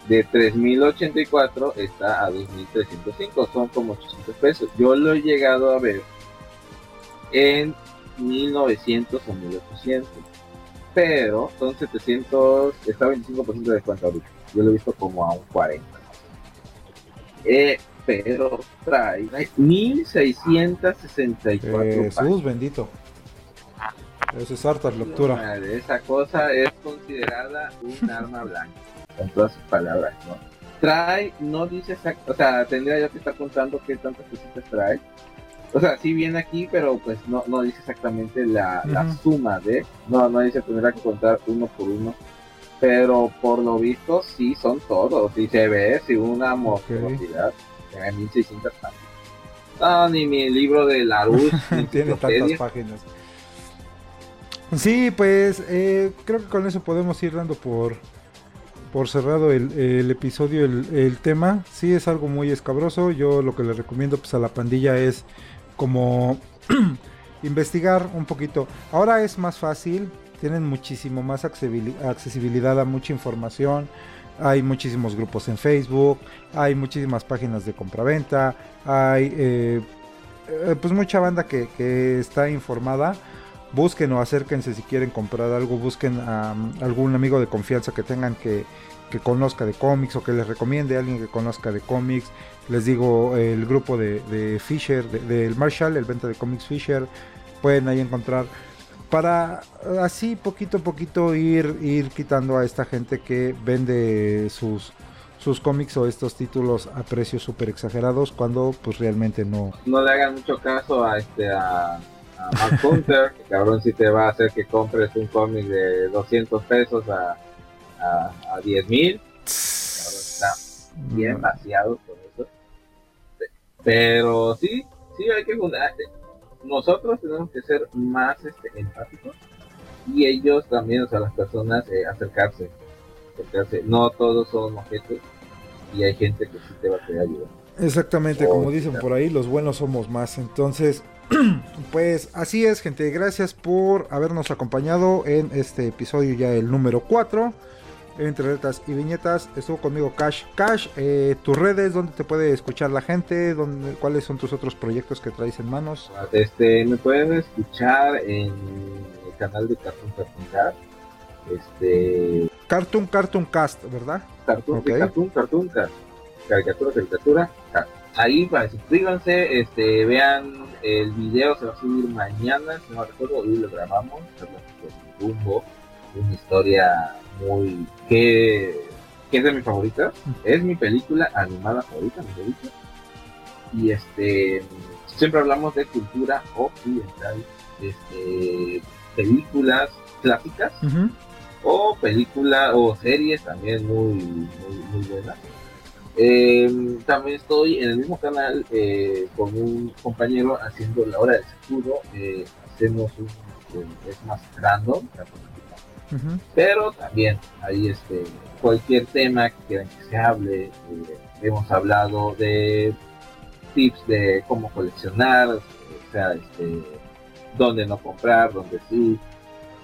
De 3084 está a 2305, son como 800 pesos. Yo lo he llegado a ver en 1900 o 1800 pero son 700, está 25% de descuento ahorita. Yo lo he visto como a un 40. Eh, pero trae 1664 Jesús bendito. Eso es harta lectura. Esa cosa es considerada un arma (laughs) blanca, con todas sus palabras, ¿no? Trae, no dice exacto, o sea, tendría yo que estar contando qué tantas cositas trae, o sea, sí viene aquí, pero pues no, no dice exactamente la, suma de, no, no dice tendrá que contar uno por uno, pero por lo visto sí son todos, y se ve si una monstruosidad, okay. 1600 páginas. No, ni mi libro de la luz (laughs) tiene tantas páginas. Sí, pues eh, creo que con eso podemos ir dando por, por cerrado el, episodio, el, el, tema. Sí es algo muy escabroso. Yo lo que le recomiendo pues, a la pandilla es como (clears throat) investigar un poquito. Ahora es más fácil, tienen muchísimo más accesibilidad a mucha información. Hay muchísimos grupos en Facebook, hay muchísimas páginas de compraventa, hay eh, eh, pues mucha banda que, está informada. Busquen o acérquense si quieren comprar algo, busquen a algún amigo de confianza que tengan que, que conozca de cómics o que les recomiende a alguien que conozca de cómics. Les digo, el grupo de, Fisher, del Marshall, el venta de cómics Fisher, pueden ahí encontrar para así poquito a poquito ir, ir quitando a esta gente que vende sus, sus cómics o estos títulos a precios súper exagerados cuando pues realmente no. No le hagan mucho caso a este a, a Mark Hunter, que cabrón si te va a hacer que compres un cómic de 200 pesos a, a, a 10 mil. Está bien vaciado eso. Pero sí, sí hay que nosotros tenemos que ser más este, empáticos y ellos también, o sea, las personas eh, acercarse, acercarse. No todos son objetos y hay gente que sí te va a querer ayudar. Exactamente, como dicen por ahí, los buenos somos más. Entonces, (clears throat) pues así es, gente. Gracias por habernos acompañado en este episodio ya el número 4 entre retas y viñetas. Estuvo conmigo Cash. Cash, eh, tus redes, donde te puede escuchar la gente, ¿Dónde, cuáles son tus otros proyectos que traes en manos. Este, me pueden escuchar en el canal de Cartoon Cartoon Cast. Este... Cartoon Cartoon Cast, ¿verdad? Cartoon, Cartoon Cartoon Cast. Caricatura, caricatura. Ahí para suscríbanse, este, vean el video, se va a subir mañana, si no recuerdo, hoy lo grabamos, rumbo, una historia muy que, es de mi favorita, es mi película animada favorita, mi favorita. Y este siempre hablamos de cultura occidental, este películas clásicas o películas o series también muy muy, buenas. Em, también estoy en el mismo canal eh, con un compañero haciendo la hora del seguro. Eh, hacemos un, es más random, Pero también hay este cualquier tema que quieran que se hable. Eh, hemos hablado de tips de cómo coleccionar, o sea, este, dónde no comprar, dónde sí,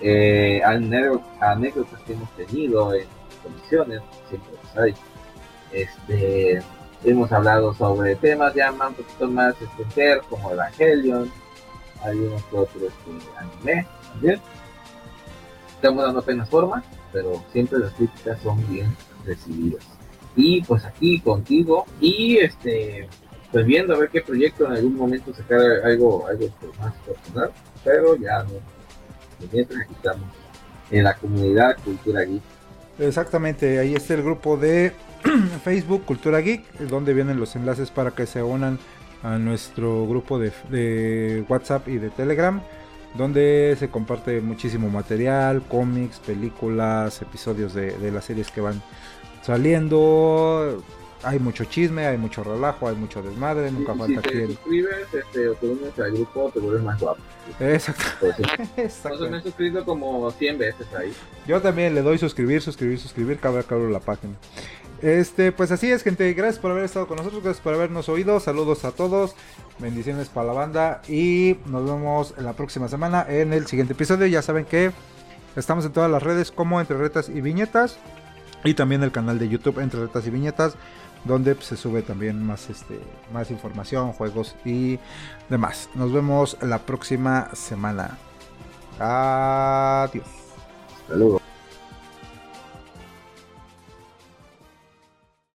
eh, anécdotas que hemos tenido en colecciones, siempre los hay. Este, hemos hablado sobre temas ya más un poquito más este, como Evangelion, hay otros este, anime también. Estamos dando apenas forma, pero siempre las críticas son bien recibidas. Y pues aquí contigo y este pues viendo a ver qué proyecto en algún momento sacar algo, algo pues, más personal, pero ya no. Mientras aquí estamos en la comunidad Cultura Geek. Exactamente, ahí está el grupo de (clears throat) Facebook Cultura Geek, donde vienen los enlaces para que se unan a nuestro grupo de, WhatsApp y de Telegram, donde se comparte muchísimo material, cómics, películas, episodios de, de las series que van saliendo, hay mucho chisme, hay mucho relajo, hay mucho desmadre, nunca falta si te suscribes este, o te unes al grupo, te vuelves más guapo. Exacto. (laughs) Exacto. me he suscrito como 100 veces ahí. Yo también le doy suscribir, suscribir, suscribir, cada vez la página. Este, pues así es, gente. Gracias por haber estado con nosotros, gracias por habernos oído. Saludos a todos, bendiciones para la banda y nos vemos la próxima semana en el siguiente episodio. Ya saben que estamos en todas las redes como Entre Retas y Viñetas y también el canal de YouTube Entre Retas y Viñetas donde pues, se sube también más, este, más información, juegos y demás. Nos vemos la próxima semana. Adiós. Luego.